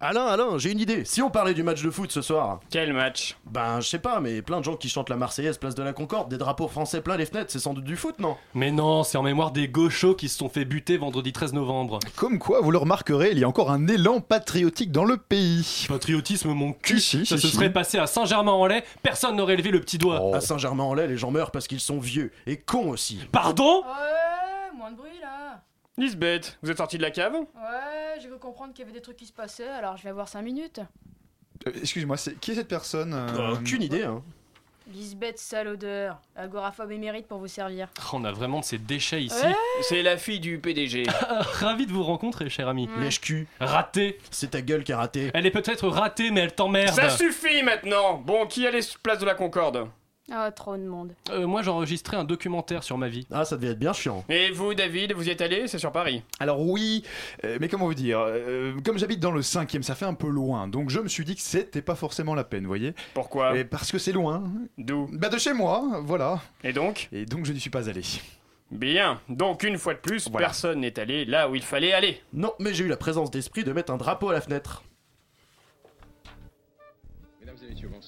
Alain, Alain, j'ai une idée. Si on parlait du match de foot ce soir Quel match? Ben, je sais pas, mais plein de gens qui chantent la Marseillaise place de la Concorde, des drapeaux français plein les fenêtres, c'est sans doute du foot, non? Mais non, c'est en mémoire des gauchos qui se sont fait buter vendredi 13 novembre. Comme quoi, vous le remarquerez, il y a encore un élan patriotique dans le pays. Patriotisme, mon cul, Si, si, ça si, se si. serait passé à Saint-Germain-en-Laye, personne n'aurait levé le petit doigt. Oh. À Saint-Germain-en-Laye, les gens meurent parce qu'ils sont vieux et cons aussi. Pardon Ouais, moins de bruit là. Lisbeth, vous êtes sorti de la cave? Ouais, j'ai cru comprendre qu'il y avait des trucs qui se passaient, alors je vais avoir 5 minutes. Euh, Excuse-moi, c'est- qui est cette personne euh, Aucune idée, hein. Lisbeth sale odeur, agoraphobe émérite pour vous servir. On a vraiment de ces déchets ici. Ouais. C'est la fille du PDG. Ravi de vous rencontrer, cher ami. Lèche-cul, Raté c'est ta gueule qui a raté. Elle est peut-être ratée, mais elle t'emmerde. Ça suffit maintenant Bon, qui allait sur place de la Concorde? Ah, trop de monde. Euh, moi, j'enregistrais un documentaire sur ma vie. Ah, ça devait être bien chiant. Et vous, David, vous y êtes allé C'est sur Paris. Alors oui, euh, mais comment vous dire euh, Comme j'habite dans le cinquième, ça fait un peu loin, donc je me suis dit que c'était pas forcément la peine, vous voyez Pourquoi? Et Parce que c'est loin. D'où? Bah de chez moi, voilà. Et donc? Et donc je n'y suis pas allé. Bien. Donc, une fois de plus, Voilà. personne n'est allé là où il fallait aller. Non, mais j'ai eu la présence d'esprit de mettre un drapeau à la fenêtre.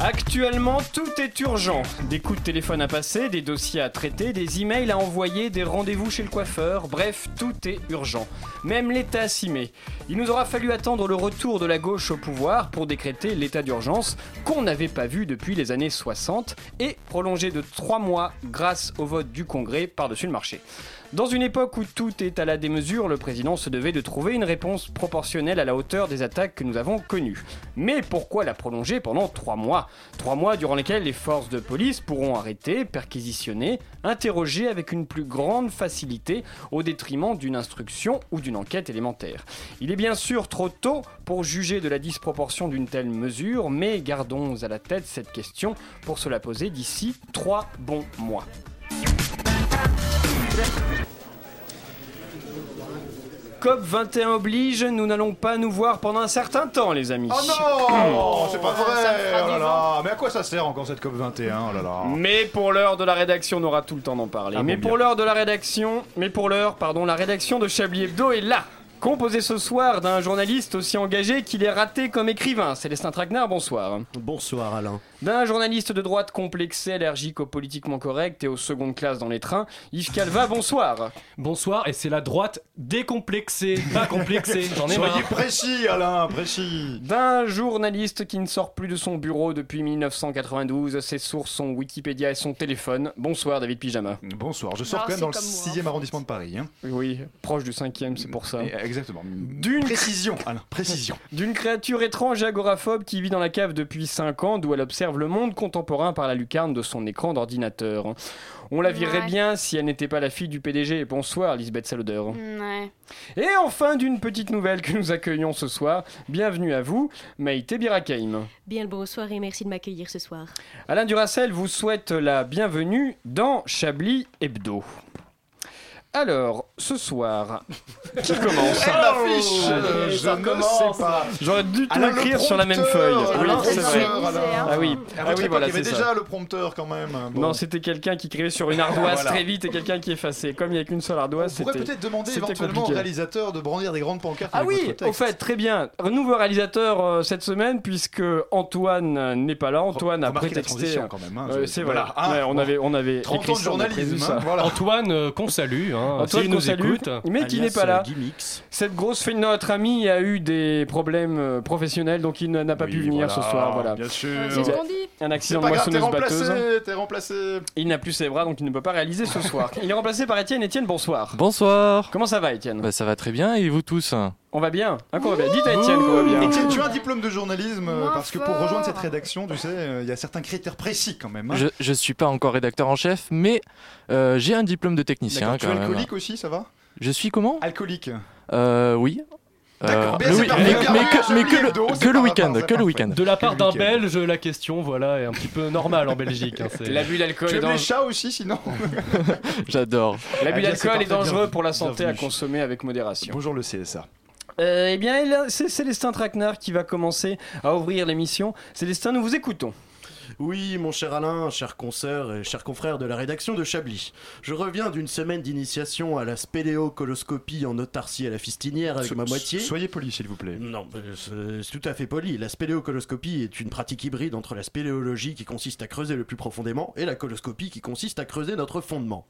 Actuellement, tout est urgent. Des coups de téléphone à passer, des dossiers à traiter, des emails à envoyer, des rendez-vous chez le coiffeur, bref, tout est urgent. Même l'État s'y met. Il nous aura fallu attendre le retour de la gauche au pouvoir pour décréter l'état d'urgence qu'on n'avait pas vu depuis les années 60 et prolongé de 3 mois grâce au vote du Congrès par-dessus le marché. Dans une époque où tout est à la démesure, le président se devait de trouver une réponse proportionnelle à la hauteur des attaques que nous avons connues. Mais pourquoi la prolonger pendant trois mois? Trois mois durant lesquels les forces de police pourront arrêter, perquisitionner, interroger avec une plus grande facilité au détriment d'une instruction ou d'une enquête élémentaire. Il est bien sûr trop tôt pour juger de la disproportion d'une telle mesure, mais gardons à la tête cette question pour se la poser d'ici trois bons mois. COP 21 oblige, nous n'allons pas nous voir pendant un certain temps, les amis. Oh non C'est pas me vrai Oh là du là Mais à quoi ça sert encore cette COP21 Oh là là Mais pour l'heure de la rédaction, on aura tout le temps d'en parler. Ah mais pour l'heure de la rédaction, mais pour l'heure, pardon, la rédaction de Chablis Hebdo est là. Composée ce soir d'un journaliste aussi engagé qu'il est raté comme écrivain. Célestin Traquenard, bonsoir. Bonsoir, Alain. D'un journaliste de droite complexé, allergique au politiquement correct et aux secondes classes dans les trains, Yves Calva, bonsoir. Bonsoir, et c'est la droite décomplexée, pas complexée, j'en ai Soyez marre. précis, Alain, précis D'un journaliste qui ne sort plus de son bureau depuis 1992, ses sources sont Wikipédia et son téléphone. Bonsoir David Pyjama. Bonsoir, je sors Ah, quand même dans le comme moi. 6 arrondissement de Paris. Hein. Oui, proche du cinquième, c'est pour ça. Et, euh, exactement. D'une Précision, Alain, précision. D'une créature étrange et agoraphobe qui vit dans la cave depuis 5 ans, d'où elle observe le monde contemporain par la lucarne de son écran d'ordinateur. On la virait Ouais. bien si elle n'était pas la fille du PDG. Bonsoir, Lisbeth Saloder. Ouais. Et enfin, d'une petite nouvelle que nous accueillons ce soir. Bienvenue à vous, Maïté Birakaim. Bien le bonsoir et merci de m'accueillir ce soir. Alain Duracel vous souhaite la bienvenue dans Chablis Hebdo. Alors, ce soir, qui commence Elle m'affiche Allez, Je ne commence. sais pas J'aurais dû tout Alain, le écrire sur la même prompteur, feuille. Oui, Alain, c'est vrai. prompteur, Alain. Ah oui, ah oui, voilà, il y avait c'est déjà le prompteur quand même. Bon. Non, c'était quelqu'un qui écrivait sur une ardoise Voilà. très vite et quelqu'un qui effaçait. Comme il n'y a qu'une seule On ardoise, pourrait c'était. peut-être demander c'était éventuellement au compliqué. réalisateur de brandir des grandes pancartes Ah avec oui, votre texte. au fait, très bien. Un nouveau réalisateur euh, cette semaine, puisque Antoine euh, n'est pas là. Antoine a Remarquez la prétexté. transition quand même. hein. Euh, Je- c'est voilà. hein, Ouais, on bon. avait, on avait 30 écrit ans de ça, on a prévu journalisme, ça. hein, voilà. Antoine, euh, qu'on salue, hein, Antoine nous salue, écoute. mais qui n'est pas là. euh, Gimmicks. Cette grosse fille de notre ami a eu des problèmes euh, professionnels, donc il n'a pas Oui, pu venir voilà, ce soir. Voilà. Bien sûr. Ouais, c'est ce qu'on dit. Un accident de pas grave, t'es moissonneuse batteuse. remplacé, t'es remplacé. Il n'a plus ses bras, donc il ne peut pas réaliser ce soir. Il est remplacé par Étienne. Étienne, bonsoir. Bonsoir. Comment ça va, Étienne? Bah, ça va très bien et vous tous? On va bien. Hein, qu'on va bien. Dites à Étienne qu'on va bien. Étienne, tu as un diplôme de journalisme euh, parce que pour rejoindre cette rédaction, tu sais, euh, il y a certains critères précis quand même. hein. je, je suis pas encore rédacteur en chef, mais euh, j'ai un diplôme de technicien D'accord, tu quand es même. alcoolique aussi, ça va? Je suis comment? Alcoolique. euh, Oui. Euh, D'accord, bien, le c'est oui- parfait. mais, que, mais Chablis que le, Hebdo, c'est que le par week-end, que le week-end. De la part d'un week-end. Belge, la question, voilà, est un petit peu normale en Belgique. hein, c'est- L'abus d'alcool Tu est aimes dangereux. les chats aussi, sinon? J'adore. L'abus Eh bien, c'est d'alcool est parfait, dangereux bienvenue. pour la santé à Bienvenue. consommer avec modération. Bonjour le CSA. Euh, eh bien, c'est Célestin Traquenard qui va commencer à ouvrir l'émission. Célestin, nous vous écoutons. Oui, mon cher Alain, cher consoeur et cher confrère de la rédaction de Chablis. Je reviens d'une semaine d'initiation à la spéléocoloscopie en autarcie à la fistinière avec So- ma moitié. Soyez poli, s'il vous plaît. Non, c'est tout à fait poli. La spéléocoloscopie est une pratique hybride entre la spéléologie qui consiste à creuser le plus profondément et la coloscopie qui consiste à creuser notre fondement.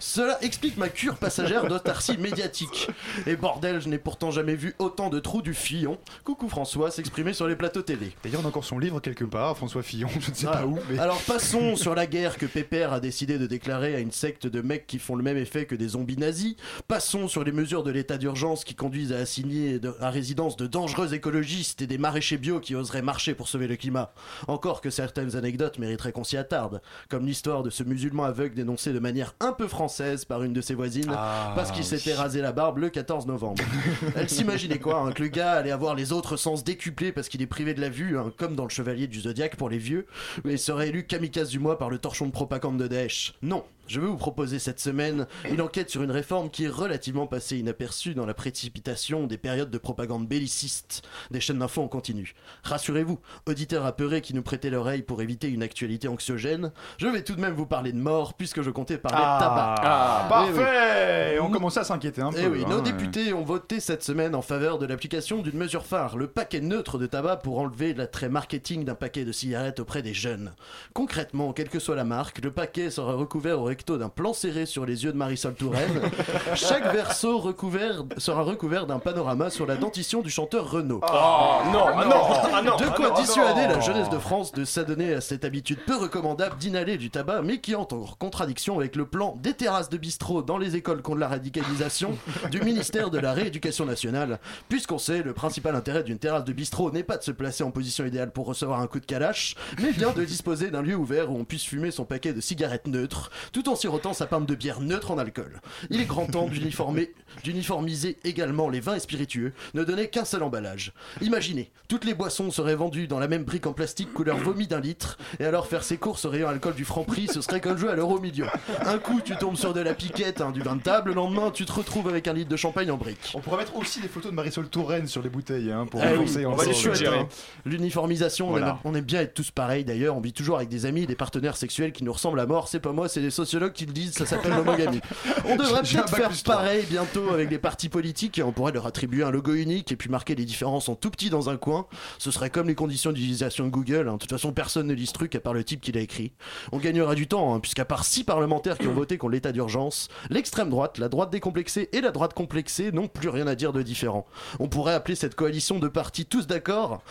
Cela explique ma cure passagère d'autarcie médiatique. Et bordel, je n'ai pourtant jamais vu autant de trous du Fillon. Coucou François s'exprimer sur les plateaux télé. D'ailleurs, on a encore son livre quelque part, François Fillon, je ne sais pas où. Mais... Alors passons sur la guerre que Pépère a décidé de déclarer à une secte de mecs qui font le même effet que des zombies nazis. Passons sur les mesures de l'état d'urgence qui conduisent à assigner à résidence de dangereux écologistes et des maraîchers bio qui oseraient marcher pour sauver le climat. Encore que certaines anecdotes mériteraient qu'on s'y attarde, comme l'histoire de ce musulman aveugle dénoncé de manière un peu française par une de ses voisines Ah, parce qu'il oui. s'était rasé la barbe le 14 novembre. Elle s'imaginait quoi hein, Que le gars allait avoir les autres sens décuplés parce qu'il est privé de la vue, hein, comme dans le Chevalier du Zodiaque pour les vieux, et serait élu kamikaze du mois par le torchon de propagande de Daesh. Non, je vais vous proposer cette semaine une enquête sur une réforme qui est relativement passée inaperçue dans la précipitation des périodes de propagande belliciste des chaînes d'infos en continu. Rassurez-vous, auditeurs apeurés qui nous prêtaient l'oreille pour éviter une actualité anxiogène, je vais tout de même vous parler de mort puisque je comptais parler de tabac. Ah, Eh oui. parfait On commençait à s'inquiéter un peu. Eh oui, nos hein, députés ont voté cette semaine en faveur de l'application d'une mesure phare, le paquet neutre de tabac pour enlever l'attrait marketing d'un paquet de cigarettes auprès des jeunes. Concrètement, quelle que soit la marque, le paquet sera recouvert au recto d'un plan serré sur les yeux de Marisol Touraine. Chaque verso recouvert, sera recouvert d'un panorama sur la dentition du chanteur Renaud. Oh non, ah non, ah non. De quoi ah dissuader la jeunesse de France de s'adonner à cette habitude peu recommandable d'inhaler du tabac, mais qui entre en contradiction avec le plan des terrasses de bistrot dans les écoles contre la radicalisation du ministère de la Rééducation nationale. Puisqu'on sait, le principal intérêt d'une terrasse de bistrot n'est pas de se placer en position idéale pour recevoir un coup de calache, mais bien de disposer d'un lieu ouvert où on puisse fumer son paquet de cigarettes neutres, tout en sirotant sa pinte de bière neutre en alcool. Il est grand temps d'uniformer, d'uniformiser également les vins et spiritueux, ne donner qu'un seul emballage. Imaginez, toutes les boissons seraient vendues dans la même brique en plastique couleur vomi d'un litre, et alors faire ses courses au rayon alcool du franc prix, ce serait comme jouer à l'euro million. Un coup, tu tombes sur de la piquette, hein, du vin de table, le lendemain, tu te retrouves avec un litre de champagne en brique. On pourrait mettre aussi des photos de Marisol Touraine sur les bouteilles hein, pour Ah renforcer on encore va les le- suggérer. L'uniformisation, on Voilà. aime- on, aime bien être tous pareils d'ailleurs, on vit toujours avec des amis, des partenaires sexuels qui nous ressemblent à mort, c'est pas moi, c'est les sociologues qui le disent, ça s'appelle l'homogamie. On devrait peut-être faire pareil bientôt avec les partis politiques et on pourrait leur attribuer un logo unique et puis marquer les différences en tout petit dans un coin. Ce serait comme les conditions d'utilisation de Google, hein. de toute façon personne ne lit ce truc à part le type qui l'a écrit. On gagnera du temps, hein, puisqu'à part six parlementaires qui ont voté contre l'état d'urgence, l'extrême droite, la droite décomplexée et la droite complexée n'ont plus rien à dire de différent. On pourrait appeler cette coalition de partis tous d'accord,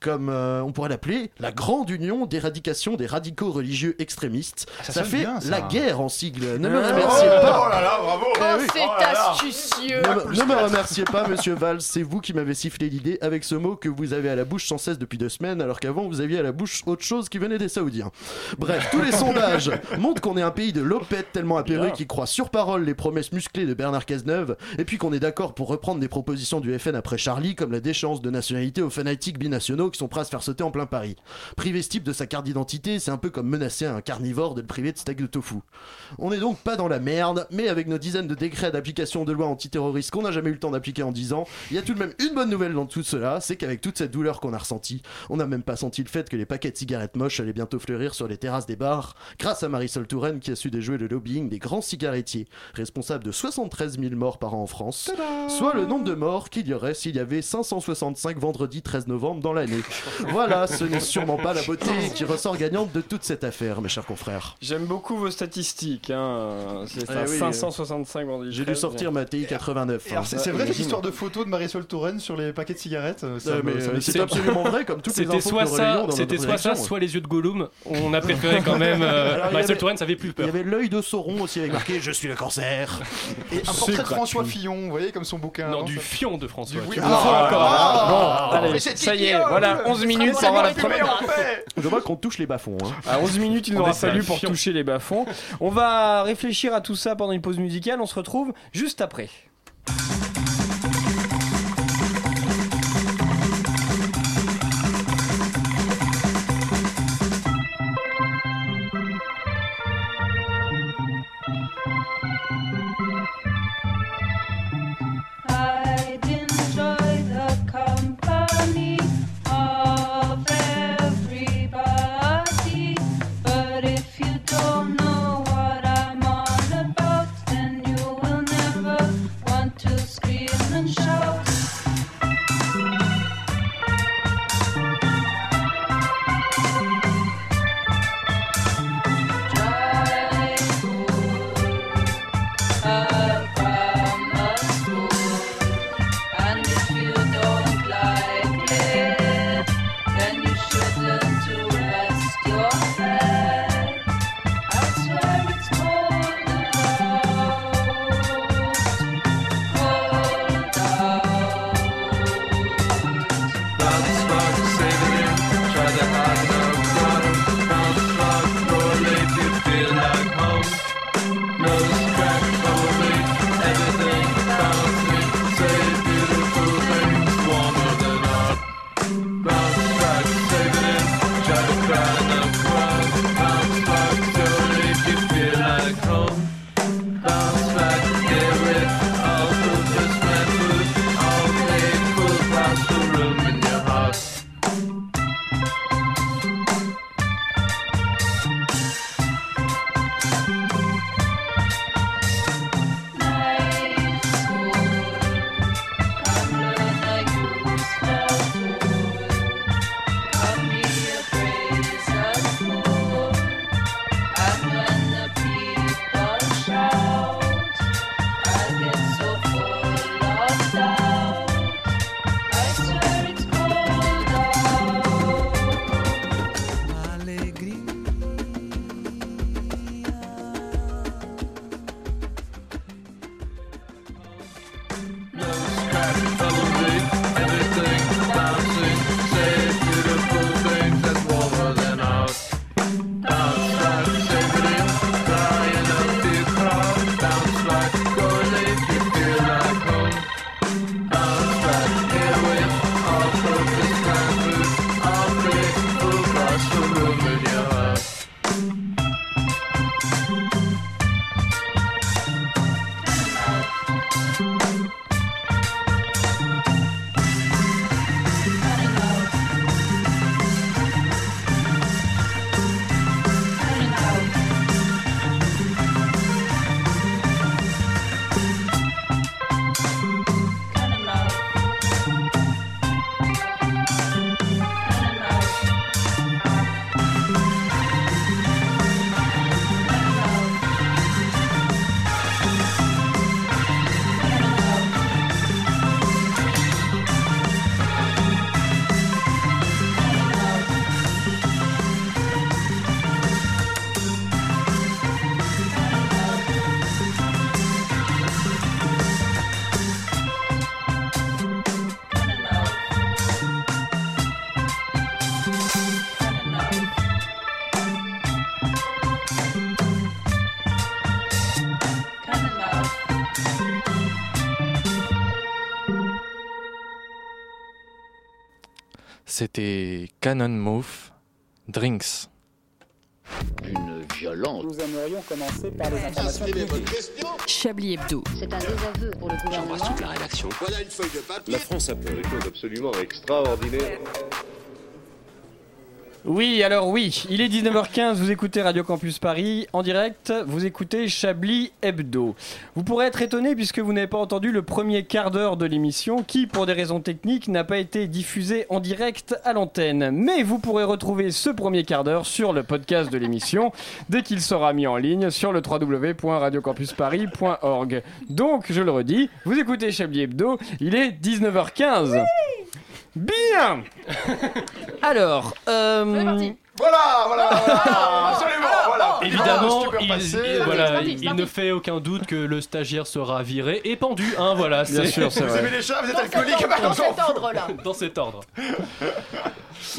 comme euh, on pourrait l'appeler la grande union d'éradication des radicaux religieux extrémistes. ça ça fait bien, ça. la guerre en sigle. Ne me Oh remerciez pas. Oh là là, bravo Oh, oui. c'est Oh là là. astucieux Ne, me- ne me remerciez pas, monsieur Valls, c'est vous qui m'avez sifflé l'idée avec ce mot que vous avez à la bouche sans cesse depuis deux semaines, alors qu'avant vous aviez à la bouche autre chose qui venait des Saoudiens. Bref, tous les sondages montrent qu'on est un pays de lopettes tellement apéré Bien. qui croit sur parole les promesses musclées de Bernard Cazeneuve, et puis qu'on est d'accord pour reprendre des propositions du FN après Charlie, comme la déchéance de nationalité aux fanatiques binationaux qui sont prêts à se faire sauter en plein Paris. Priver ce type de sa carte d'identité, c'est un peu comme menacer un carnivore de le priver de steak de tofu. On n'est donc pas dans la merde, mais avec nos dizaines de décrets d'application de lois antiterroristes qu'on n'a jamais eu le temps d'appliquer en 10 ans, il y a tout de même une bonne nouvelle dans tout cela, c'est qu'avec toute cette douleur qu'on a ressentie, on n'a même pas senti le fait que les paquets de cigarettes moches allaient bientôt fleurir sur les terrasses des bars, grâce à Marisol Touraine qui a su déjouer le lobbying des grands cigarettiers, responsables de 73 000 morts par an en France, soit le nombre de morts qu'il y aurait s'il y avait 565 vendredi 13 novembre dans l'année. Voilà, ce n'est sûrement pas la beauté qui ressort gagnante de toute cette affaire, mes chers confrères. J'aime beaucoup vos statistiques. Hein. C'est Eh ça, oui, 565 vendredi J'ai dû 13. sortir ma TI 89. Et alors, hein. c'est c'est vrai cette histoire de photo de Marisol Touraine sur les paquets de cigarettes euh, ça Euh, me- mais ça euh, me- c'est absolument vrai, comme toutes les C'était infos soit ça, c'était soit ça, soit les yeux de Gollum. On a préféré quand même. euh, il Marisol avait- Touraine, ça fait plus Il peur. y avait l'œil de Sauron aussi avec marqué Je suis le cancer. Et un portrait de François Fillon, vous voyez, comme son bouquin. Non, du ça- fion de François. Me ah, ah, Bon, allez, mais c'est ça y est, voilà, le- 11 minutes c'est pour avoir la première. Je vois qu'on touche les bas-fonds. Hein. À 11 minutes, il nous aura fallu pour toucher les bas-fonds. On va réfléchir à tout ça pendant une pause musicale. On se retrouve juste après. C'était Canon Move Drinks. Une violence. Nous aimerions commencer par les informations publiques. Chablis Hebdo. C'est un désaveu pour le gouvernement. J'embrasse toute la rédaction. Voilà une feuille de papier. La France a fait des choses absolument extraordinaires. Oui, alors oui, il est 19h15, vous écoutez Radio Campus Paris en direct, vous écoutez Chablis Hebdo. Vous pourrez être étonné puisque vous n'avez pas entendu le premier quart d'heure de l'émission qui, pour des raisons techniques, n'a pas été diffusé en direct à l'antenne. Mais vous pourrez retrouver ce premier quart d'heure sur le podcast de l'émission dès qu'il sera mis en ligne sur le www.radiocampusparis.org. Donc, je le redis, vous écoutez Chablis Hebdo, il est 19h15. Bien. Alors, euh, Voilà, voilà, voilà, absolument, voilà. Évidemment, il, voilà, il ne fait aucun doute que le stagiaire sera viré et pendu. Hein, voilà, Bien c'est sûr, Vous vrai. aimez les chats, vous êtes Dans alcoolique, ordre- dans cet fout. ordre-là. dans cet ordre.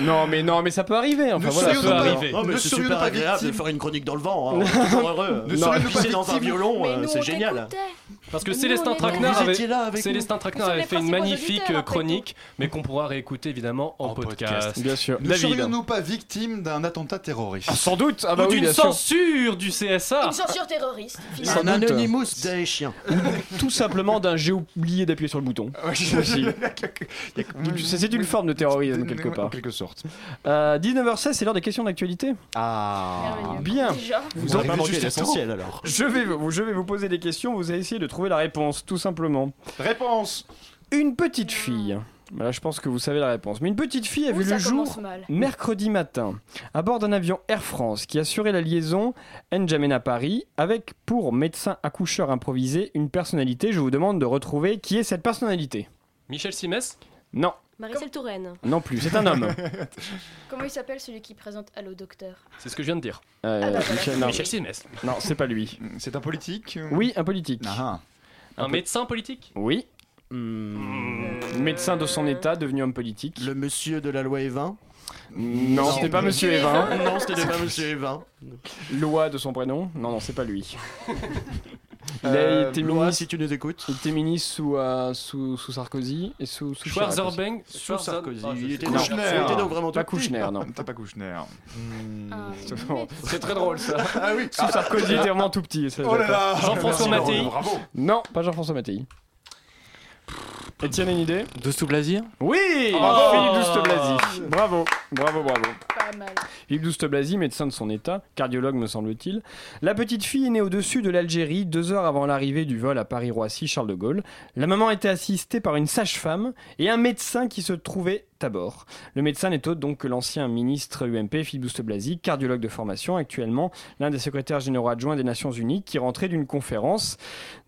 Non, mais non, mais ça peut arriver. Enfin Ne voilà. serions-nous peut arriver. Oh, mais c'est super agréable de faire une chronique dans le vent. Hein. Toujours heureux. Ne Non, pisser dans un violon, euh, c'est génial. Parce que Célestin Traquenard avait, là Célestin Traquenard avait fait une magnifique après chronique, mais qu'on pourra réécouter évidemment en, podcast. Bien sûr. Ne serions-nous pas victimes d'un attentat terroriste Ah, sans doute. Ah bah Ou oui, d'une bien sûr. censure du CSA. Une censure terroriste, finalement. Un. Anonymous daéchien. Tout simplement d'un j'ai oublié d'appuyer sur le bouton. Aussi. C'est c'est une forme de terrorisme quelque En part. quelque sorte. Euh, 19h16, c'est l'heure des questions d'actualité. Ah. Merveilleux. Bien. Déjà. Vous n'aurez pas arrivez manqué juste à l'essentiel alors. Je vais, vous, je vais vous poser des questions, vous allez essayer de trouver la réponse, tout simplement. Réponse Une petite fille. Voilà, je pense que vous savez la réponse. Mais une petite fille a Ouh, vu le jour mal. mercredi matin à bord d'un avion Air France qui assurait la liaison N'Djamena-Paris avec pour médecin accoucheur improvisé une personnalité. Je vous demande de retrouver qui est cette personnalité. Michel Simès? Non, Marie-Celle Touraine. non plus, c'est un homme. Comment il s'appelle celui qui présente Allo Docteur? C'est ce que je viens de dire. Euh, Ah bah. Michel- non, Michel Simès. non, c'est pas lui. C'est un politique Oui, un politique. Ah, Un médecin politique? Oui. Hmm, Médecin de son état, devenu homme politique. Le monsieur de la loi Evin Non, c'était pas Monsieur Evin. Non, c'était pas monsieur Evin. Loi de son prénom Non, non, c'est pas lui. Il a Euh, été Loa, ministre, si tu nous écoutes. il était ministre sous, euh, sous, sous Sarkozy et sous, sous. Schwarzerbank Sous Sarkozy. Ah, il était Kouchner. il était donc vraiment Pas tout petit. Kouchner, non. T'as pas Kouchner. Ah, C'est très drôle ça. Ah oui Sous Sarkozy était vraiment tout petit. ça, Oh là là Jean-François Mattei. Bravo Non, pas Jean-François Mattei. Etienne a une idée Douce Blasier Oui Bravo. Philippe Douste-Blazy. Bravo, bravo, bravo. pas mal. Philippe Douste-Blazy, médecin de son état, cardiologue me semble-t-il. La petite fille est née au-dessus de l'Algérie deux heures avant l'arrivée du vol à Paris-Roissy Charles de Gaulle. La maman était assistée par une sage-femme et un médecin qui se trouvait bord. Le médecin n'est autre donc que l'ancien ministre UMP Philippe Douste-Blazy, cardiologue de formation, actuellement l'un des secrétaires généraux adjoints des Nations Unies, qui rentrait d'une conférence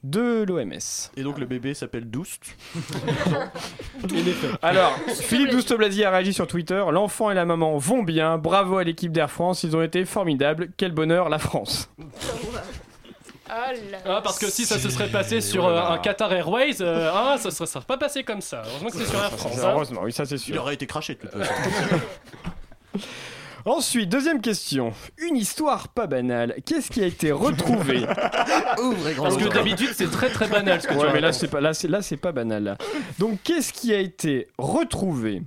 de l'OMS. Et donc le bébé s'appelle Doust. Alors, Philippe Douste-Blazy a réagi sur Twitter. L'enfant et la maman vont bien. Bravo à l'équipe d'Air France. Ils ont été formidables. Quel bonheur, la France. Ah. Ah, parce que si ça se serait passé sur euh, un Qatar Airways, euh, ah, ça serait, ça serait pas passé comme ça. Heureusement que c'est sur Air France. hein. Heureusement, oui, ça c'est Il sûr. aurait été craché de toute façon. Ensuite, deuxième question. Une histoire pas banale. Qu'est-ce qui a été retrouvé? Grand Parce que d'habitude, c'est très très banal ce que tu Ouais, mais là c'est pas là c'est là c'est pas banal. là. Donc qu'est-ce qui a été retrouvé?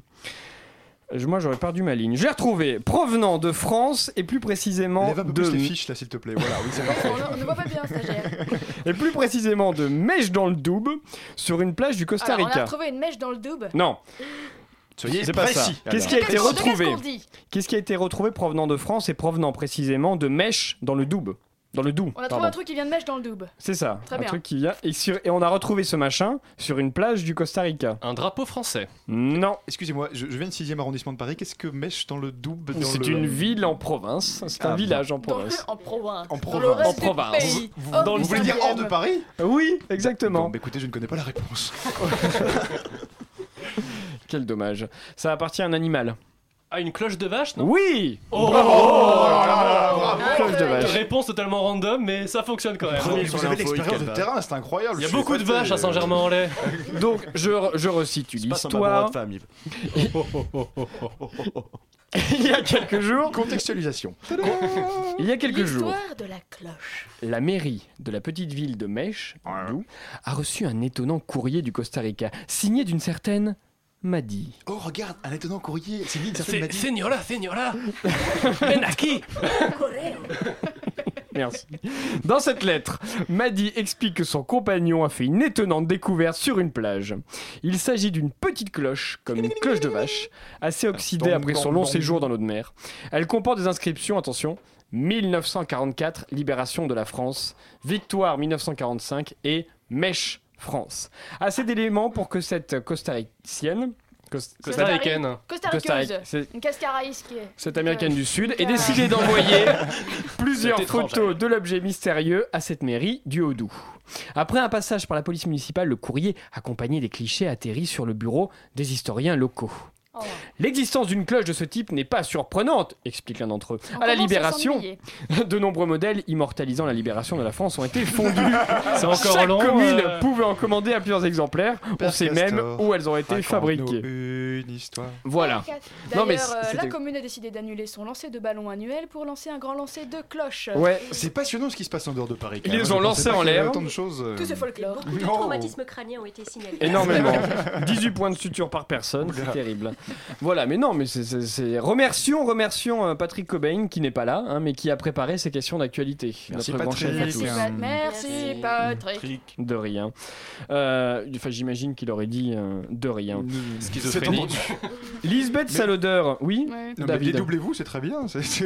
Moi j'aurais perdu ma ligne. Je l'ai retrouvé provenant de France et plus précisément Lève un peu de plus les fiches là s'il te plaît. Voilà, oui c'est parfait. On, on ne voit pas bien, stagiaire. et plus précisément de Mèche dans le Doubs sur une plage du Costa Alors, on a Rica. retrouvé une mèche dans le double. Non, Soyez c'est pas ça. précis. Qu'est-ce qui a été retrouvé qu'est-ce qui a été retrouvé provenant de France et provenant précisément de Mèche dans le Doubs Dans le Doubs. On a trouvé pardon. un truc qui vient de mèche dans le double. C'est ça, Très un bien. truc qui vient. Et, sur- et on a retrouvé ce machin sur une plage du Costa Rica. Un drapeau français. Non, Excusez-moi, je, je viens du 6 arrondissement de Paris. Qu'est-ce que mèche dans le double dans c'est le- une ville en province. C'est un Ah, village en Dans- province. en province. En Dans le province. En province. pays. Vous, Oh, vous voulez dire hors de Paris Oui, Bon, exactement. bah écoutez, je ne connais pas la réponse. Quel dommage. Ça appartient à un animal. Ah, une cloche de vache, non Oui Oh, Cloche de vache. Réponse totalement random, mais ça fonctionne quand même. Premier Vous avez l'info, l'expérience il de terrain, c'est incroyable. Il y a je suis beaucoup de vaches à Saint-Germain-en-Laye. Donc, je, re- je resitue C'est pas sympa pour votre l'histoire. femme, Yves. Il y a quelques jours, Contextualisation. il y a quelques jours, L'histoire de la cloche. la mairie de la petite ville de Mèche, d'où, a reçu un étonnant courrier du Costa Rica, signé d'une certaine Maddy. Oh, regarde, un étonnant courrier. C'est ça C'est- s'appelle Maddy. Señora, señora, ven aquí. Merci. Dans cette lettre, Maddy explique que son compagnon a fait une étonnante découverte sur une plage. Il s'agit d'une petite cloche, comme une cloche de vache, assez oxydée après son long séjour dans l'eau de mer. Elle comporte des inscriptions, attention, 1944, libération de la France, victoire 1945 et mèche France. Assez d'éléments pour que cette costaricienne, cos- Costaricaine. Costariqueuse. Costarique, c'est- Une cascaraïs qui est. cette américaine du Sud, ait Ah. décidé d'envoyer plusieurs photos de l'objet mystérieux à cette mairie du Haut-Doubs. Après un passage par la police municipale, le courrier, accompagné des clichés, atterrit sur le bureau des historiens locaux. Oh. L'existence d'une cloche de ce type n'est pas surprenante, explique l'un d'entre eux. On à la libération, de nombreux modèles immortalisant la libération de la France ont été fondus. C'est encore Chaque long. commune euh, pouvait en commander à plusieurs exemplaires. On sait Castor, même où elles ont été fabriquées. Une histoire. Voilà. D'ailleurs, Non, mais euh, la commune a décidé d'annuler son lancer de ballon annuel pour lancer un grand lancer de cloches. Ouais, C'est passionnant ce qui se passe en dehors de Paris. Ils les ont lancés en l'air. Autant de choses. euh, Tout ce folklore. Beaucoup de traumatismes crâniens ont été signalés. Énormément. 18 points de suture par personne, c'est terrible. Voilà, mais non, mais c'est- Remercions, remercions euh, Patrick Cobain qui n'est pas là, hein, mais qui a préparé ces questions d'actualité. Merci, Patrick. Merci, Merci. De rien. Euh, Enfin, j'imagine qu'il aurait dit euh, de rien. C'est Schizophrénie. Lisbeth Salodeur, oui Ouais. Non, mais David. dédoublez-vous, c'est très bien. c'est-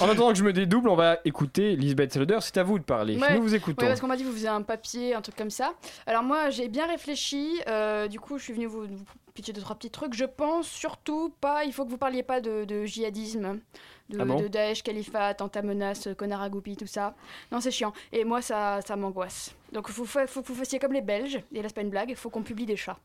En attendant que je me dédouble, on va écouter Lisbeth Salodeur. C'est à vous de parler. Ouais. Nous vous écoutons. Ouais, parce qu'on m'a dit que vous faisiez un papier, un truc comme ça. Alors moi, j'ai bien réfléchi. euh, du coup, je suis venue vous, vous pitcher deux trois petits trucs. Je pense surtout pas. Il faut que vous parliez pas de, de djihadisme, de, Ah bon de Daesh, califat, attentat, menace, connard à goupille, tout ça. Non, c'est chiant. Et moi, ça, ça m'angoisse. Donc, il faut, faut, faut que vous fassiez comme les Belges. Et là, c'est pas une blague. Il faut qu'on publie des chats.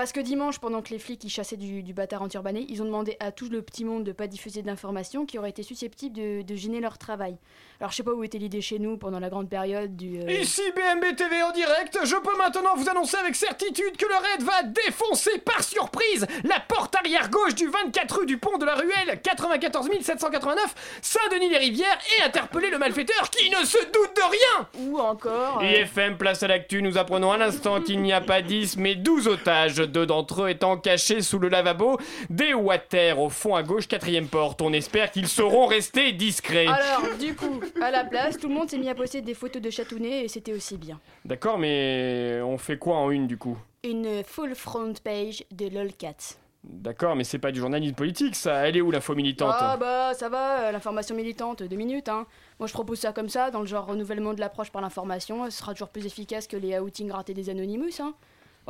Parce que dimanche, pendant que les flics ils chassaient du, du bâtard anti-urbané, ils ont demandé à tout le petit monde de pas diffuser d'informations qui auraient été susceptibles de, de gêner leur travail. Alors je sais pas où était l'idée chez nous pendant la grande période du... euh, Ici BMB TV en direct, je peux maintenant vous annoncer avec certitude que le raid va défoncer par surprise la porte arrière gauche du 24 rue du pont de la Ruelle 94 789 Saint-Denis-les-Rivières et interpeller le malfaiteur qui ne se doute de rien Ou encore... euh, IFM Place à l'actu, nous apprenons à l'instant qu'il n'y a pas 10 mais 12 otages, deux d'entre eux étant cachés sous le lavabo des water au fond à gauche, quatrième porte. On espère qu'ils sauront rester discrets. Alors, du coup, à la place, tout le monde s'est mis à poster des photos de chatounet et c'était aussi bien. D'accord, mais on fait quoi en une du coup? Une full front page de LOLCAT. D'accord, mais c'est pas du journalisme politique, ça. Elle est où l'info militante? Ah bah ça va, euh, l'information militante, deux minutes hein. Moi je propose ça comme ça, dans le genre renouvellement de l'approche par l'information, ce sera toujours plus efficace que les outings ratés des Anonymous hein.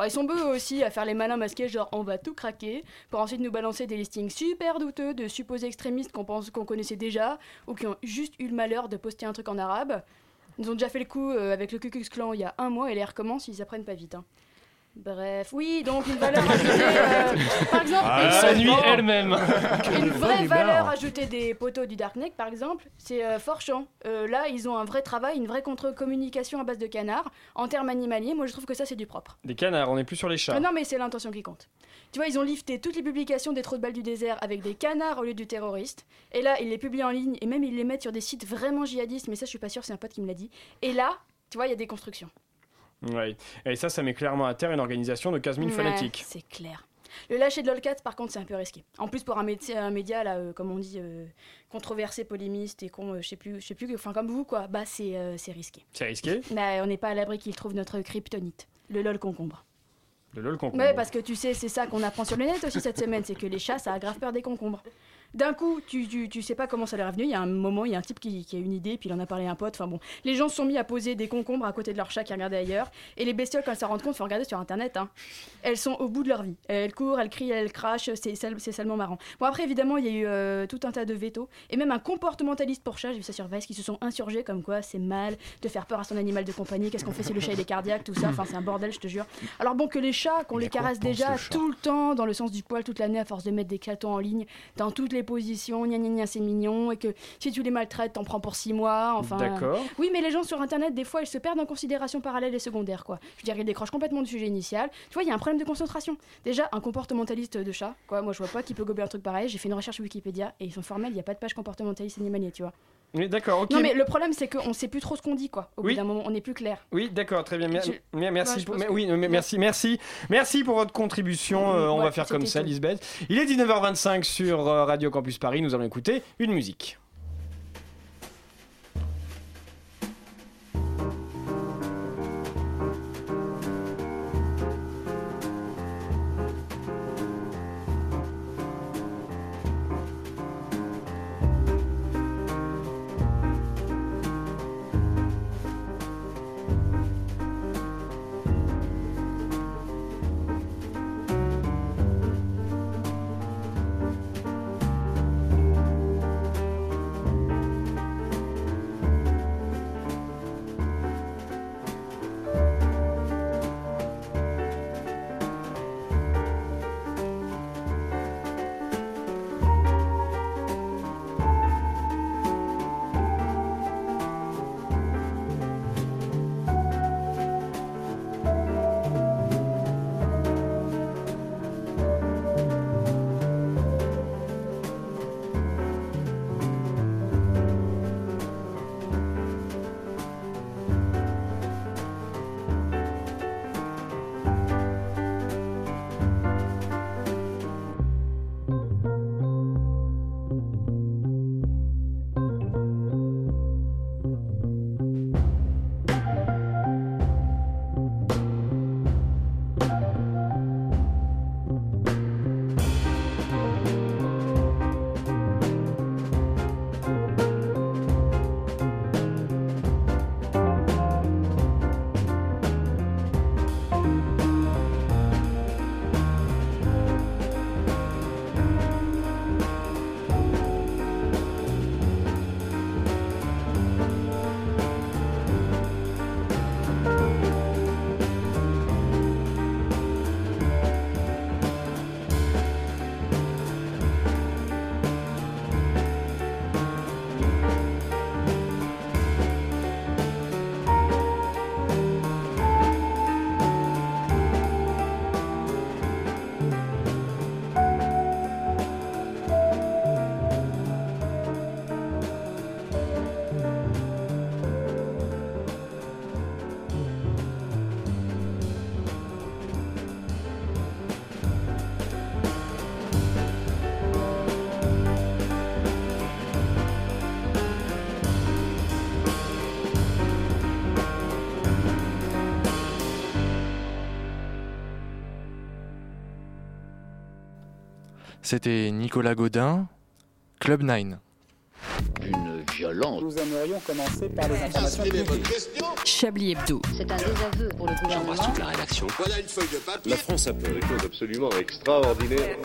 Bon, ils sont beaux aussi à faire les malins masqués, genre on va tout craquer, pour ensuite nous balancer des listings super douteux de supposés extrémistes qu'on pense qu'on connaissait déjà, ou qui ont juste eu le malheur de poster un truc en arabe. Ils ont déjà fait le coup euh, avec le Ku Klux Klan il y a un mois et les recommencent, ils apprennent pas vite. hein. Bref, oui, donc une valeur ajoutée. euh, par exemple, une- s'ennuie elle-même. une vraie valeur ajoutée des poteaux du Darknet, par exemple, c'est euh, fort chiant. Euh, là, ils ont un vrai travail, une vraie contre-communication à base de canards. En termes animaliers, moi je trouve que ça c'est du propre. Des canards, on est plus sur les chats. Ah non, mais c'est l'intention qui compte. Tu vois, ils ont lifté toutes les publications des trous de balles du désert avec des canards au lieu du terroriste. Et là, ils les publient en ligne et même ils les mettent sur des sites vraiment djihadistes, mais ça je suis pas sûre, c'est un pote qui me l'a dit. Et là, tu vois, il y a des constructions. Ouais. Et ça, ça met clairement à terre une organisation de 15 000 Ouais, fanatiques. C'est clair. Le lâcher de LOLCAT, par contre, c'est un peu risqué. En plus, pour un média, un média là, euh, comme on dit, euh, controversé, polémiste et con, euh, je sais plus, je sais plus, enfin comme vous, quoi, bah c'est risqué. C'est risqué? Bah, on n'est pas à l'abri qu'ils trouvent notre kryptonite, le LOL concombre. Le lol concombre. Ouais, parce que tu sais, c'est ça qu'on apprend sur le net aussi cette semaine, c'est que les chats, ça a grave peur des concombres. D'un coup, tu, tu, tu sais pas comment ça leur est venu. Il y a un moment, il y a un type qui, qui a une idée, puis il en a parlé à un pote. Enfin bon, les gens se sont mis à poser des concombres à côté de leur chat qui regardait ailleurs. Et les bestioles, quand elles s'en rendent compte, faut regarder sur internet. Hein. Elles sont au bout de leur vie. Elles courent, elles crient, elles crachent. C'est c'est salement marrant. Bon, après, évidemment, il y a eu euh, tout un tas de vétos. Et même un comportementaliste pour chat, j'ai vu ça sur Vice, qui se sont insurgés comme quoi c'est mal de faire peur à son animal de compagnie. Qu'est-ce qu'on fait si le chat il est cardiaque, tout ça? Enfin, c'est un bordel, je te jure. Alors bon, que les chats, qu'on les caresse déjà le tout le temps dans le sens du poil toute l'année à force de mettre des chatons en ligne dans toutes les positions, gna gna gna c'est mignon et que si tu les maltraites t'en prends pour six mois, enfin. D'accord. Oui mais les gens sur internet des fois ils se perdent en considérations parallèles et secondaires quoi. Je veux dire ils décrochent complètement du sujet initial. Tu vois il y a un problème de concentration. Déjà un comportementaliste de chat, quoi moi je vois pas qui peut gober un truc pareil. J'ai fait une recherche Wikipédia et ils sont formels, il y a pas de page comportementaliste animalier tu vois. Oui, d'accord, ok. Non, mais le problème, c'est qu'on sait plus trop ce qu'on dit, quoi. Au Oui. bout d'un moment, on n'est plus clair. Oui, d'accord, très bien. Mer- Je- mer- merci, Ouais, pour, pense mais- que- oui, mais merci, merci, merci pour votre contribution. Euh, on Ouais, va faire comme ça. Lisbeth. Il est 19h25 sur euh, Radio Campus Paris. Nous allons écouter une musique. C'était Nicolas Godin, Club 9. Une violence. Nous aimerions commencer par les informations publiques. Chablis Hebdo. C'est un désaveu pour le gouvernement. la rédaction. Voilà une feuille de papier. La France a fait des choses absolument extraordinaires.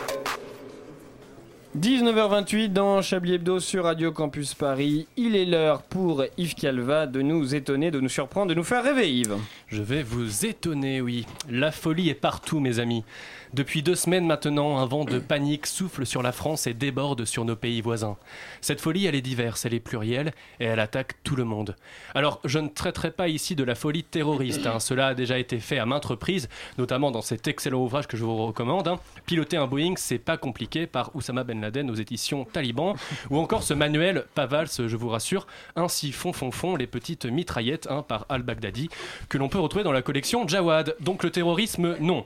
19h28 dans Chablis Hebdo sur Radio Campus Paris. Il est l'heure pour Yves Calva de nous étonner, de nous surprendre, de nous faire rêver, Yves. Je vais vous étonner, oui. La folie est partout, mes amis. Depuis deux semaines maintenant, un vent de panique souffle sur la France et déborde sur nos pays voisins. Cette folie, elle est diverse, elle est plurielle et elle attaque tout le monde. Alors, je ne traiterai pas ici de la folie terroriste. hein. Cela a déjà été fait à maintes reprises, notamment dans cet excellent ouvrage que je vous recommande. hein. Piloter un Boeing, c'est pas compliqué par Oussama Ben Laden aux éditions Taliban, ou encore ce manuel, pas valse, je vous rassure, ainsi font font font les petites mitraillettes hein, par Al-Baghdadi, que l'on peut retrouver dans la collection Jawad. Donc le terrorisme, non.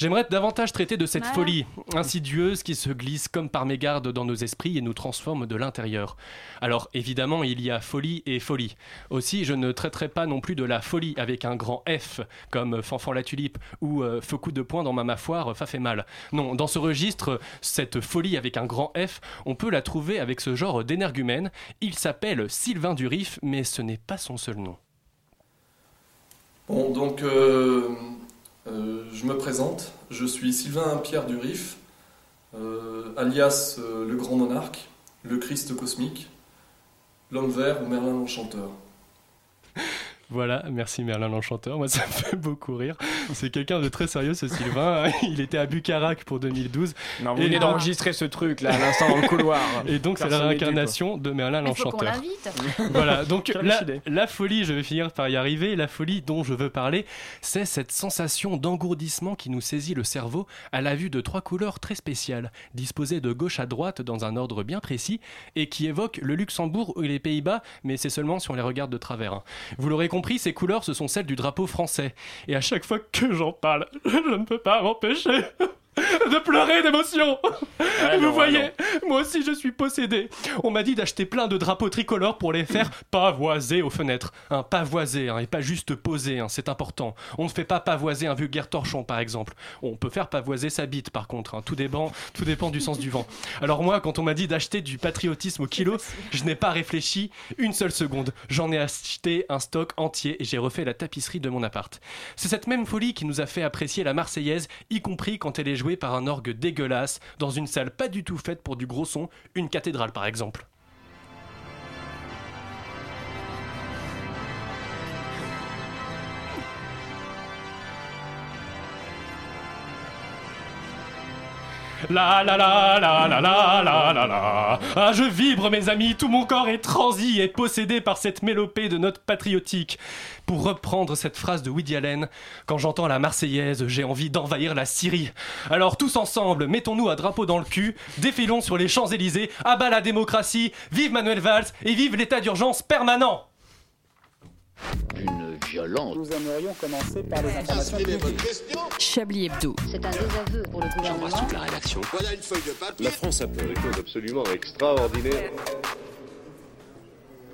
J'aimerais davantage traiter de cette folie insidieuse qui se glisse comme par mégarde dans nos esprits et nous transforme de l'intérieur. Alors évidemment, il y a folie et folie. Aussi, je ne traiterai pas non plus de la folie avec un grand F, comme Fanfan la tulipe ou euh, Feu coup de poing dans ma mafoire, ça fait mal. Non, dans ce registre, cette folie avec un grand F, on peut la trouver avec ce genre d'énergumène. Il s'appelle Sylvain Durif, mais ce n'est pas son seul nom. Bon, donc euh, euh, je me présente. Je suis Sylvain Pierre Durif, euh, alias le Grand Monarque, le Christ cosmique, l'homme vert ou Merlin l'Enchanteur. Voilà, merci Merlin l'Enchanteur. Moi, ça me fait beaucoup rire. C'est quelqu'un de très sérieux, ce Sylvain. Il était à Bucarac pour 2012. Non, vous Et venez d'enregistrer ce truc là à l'instant dans le couloir. Et donc, c'est la réincarnation de Merlin Il faut qu'on l'Enchanteur. Voilà, donc la, la folie, je vais finir par y arriver, la folie dont je veux parler, c'est cette sensation d'engourdissement qui nous saisit le cerveau à la vue de trois couleurs très spéciales, disposées de gauche à droite dans un ordre bien précis, et qui évoquent le Luxembourg ou les Pays-Bas, mais c'est seulement si on les regarde de travers. hein. Vous l'aurez compris, ces couleurs, ce sont celles du drapeau français. Et à chaque fois que j'en parle, je ne peux pas m'empêcher de pleurer d'émotion. Vous voyez, moi aussi je suis possédé. On m'a dit d'acheter plein de drapeaux tricolores pour les faire pavoiser aux fenêtres. Un pavoiser, hein, et pas juste poser, hein, c'est important. On ne fait pas pavoiser un vulgaire torchon par exemple. On peut faire pavoiser sa bite par contre, hein. tout, dépend, tout dépend du sens du vent. Alors moi, quand on m'a dit d'acheter du patriotisme au kilo, je n'ai pas réfléchi une seule seconde. J'en ai acheté un stock entier et j'ai refait la tapisserie de mon appart. C'est cette même folie qui nous a fait apprécier la Marseillaise, y compris quand elle est jouée par un orgue dégueulasse, dans une salle pas du tout faite pour du gros son, une cathédrale par exemple. La la la la la la la la la Ah je vibre mes amis, tout mon corps est transi et possédé par cette mélopée de notes patriotiques. Pour reprendre cette phrase de Woody Allen, quand j'entends la Marseillaise, j'ai envie d'envahir la Syrie. Alors tous ensemble, mettons-nous un drapeau dans le cul, défilons sur les Champs-Élysées, à bas la démocratie, vive Manuel Valls et vive l'état d'urgence permanent D'une violence. Nous aimerions commencer par les informations privées. Chablis Hebdo. C'est un désaveu pour le gouvernement. la rédaction. Voilà une feuille de papier. La France a fait des choses absolument extraordinaires.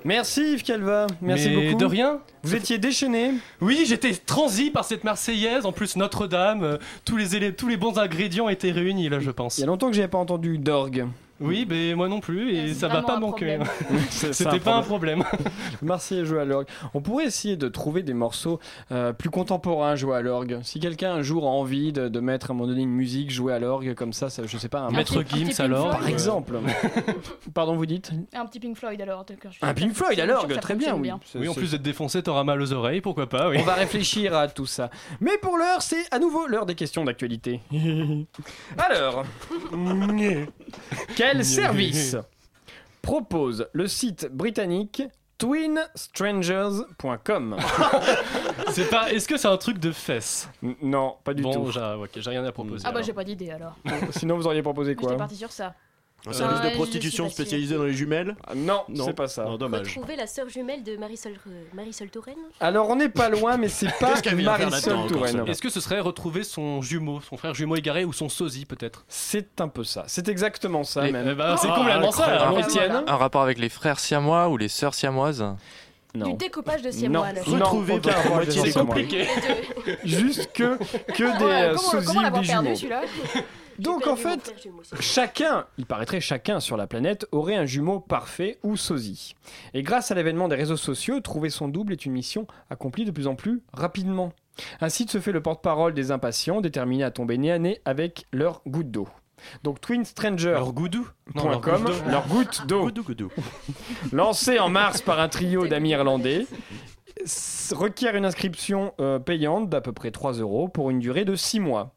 Merci Yves Calva, merci Mais beaucoup. de rien Vous étiez déchaîné. Oui, j'étais transi par cette Marseillaise, en plus Notre-Dame, euh, tous, les tous les bons ingrédients étaient réunis là je pense. Il y a longtemps que j'avais pas entendu d'orgue. Oui, mais moi non plus, et ça va pas manquer. C'était pas un problème. Marseillais joue à l'orgue. On pourrait essayer de trouver des morceaux euh, plus contemporains joués à l'orgue. Si quelqu'un un jour a envie de, de mettre à un moment donné une musique jouée à l'orgue comme ça, ça je sais pas, un Maître Gims alors. Floyd. par exemple. Pardon, vous dites? Un petit Pink Floyd je suis Un Pink Floyd à l'orgue, très bien, oui. Oui, en plus d'être défoncé, t'auras mal aux oreilles, pourquoi pas, oui. On va réfléchir à tout ça. Mais pour l'heure, c'est à nouveau l'heure des questions d'actualité. Alors, quel service propose le site britannique twinstrangers.com C'est pas. Est-ce que c'est un truc de fesses N- Non, pas du Bon, tout. j'ai ok, j'ai rien à proposer. Ah bah alors. j'ai pas d'idée alors. Sinon, vous auriez proposé J'étais quoi parti sur ça. Un service de prostitution spécialisé dans les jumelles Ah, Non, Non. c'est pas ça. Non, dommage. Retrouver la sœur jumelle de Marisol, euh, Marisol Touraine Alors, on n'est pas loin, mais c'est pas Qu'est-ce qu'elle vient faire Marisol encore, Touraine. celle-là Est-ce que ce serait retrouver son jumeau, son frère jumeau égaré ou son sosie peut-être? C'est un peu ça. C'est exactement ça, Et- même. Eh ben, C'est Ah, complètement ça. incroyable. alors. Étienne Un rapport avec les frères siamois ou les sœurs siamoises? Du Non. découpage de Non. mois là. Non, Retrouver aucun votre rapport avec moitié les des compliqué. Juste que, que des Ouais, euh, comment, sosies comment ou l'avoir des perdu jumeaux. celui-là? Donc en fait, chacun, il paraîtrait chacun sur la planète aurait un jumeau parfait ou sosie. Et grâce à l'avènement des réseaux sociaux, trouver son double est une mission accomplie de plus en plus rapidement. Ainsi se fait le porte-parole des impatients déterminés à tomber nez à nez avec leur goutte d'eau. Donc twinstranger.com, Leur goudou Non, leur goutte d'eau. leur goutte d'eau, Goudou, goudou. lancé en mars par un trio d'amis irlandais, requiert une inscription euh, payante d'à peu près 3 euros pour une durée de 6 mois.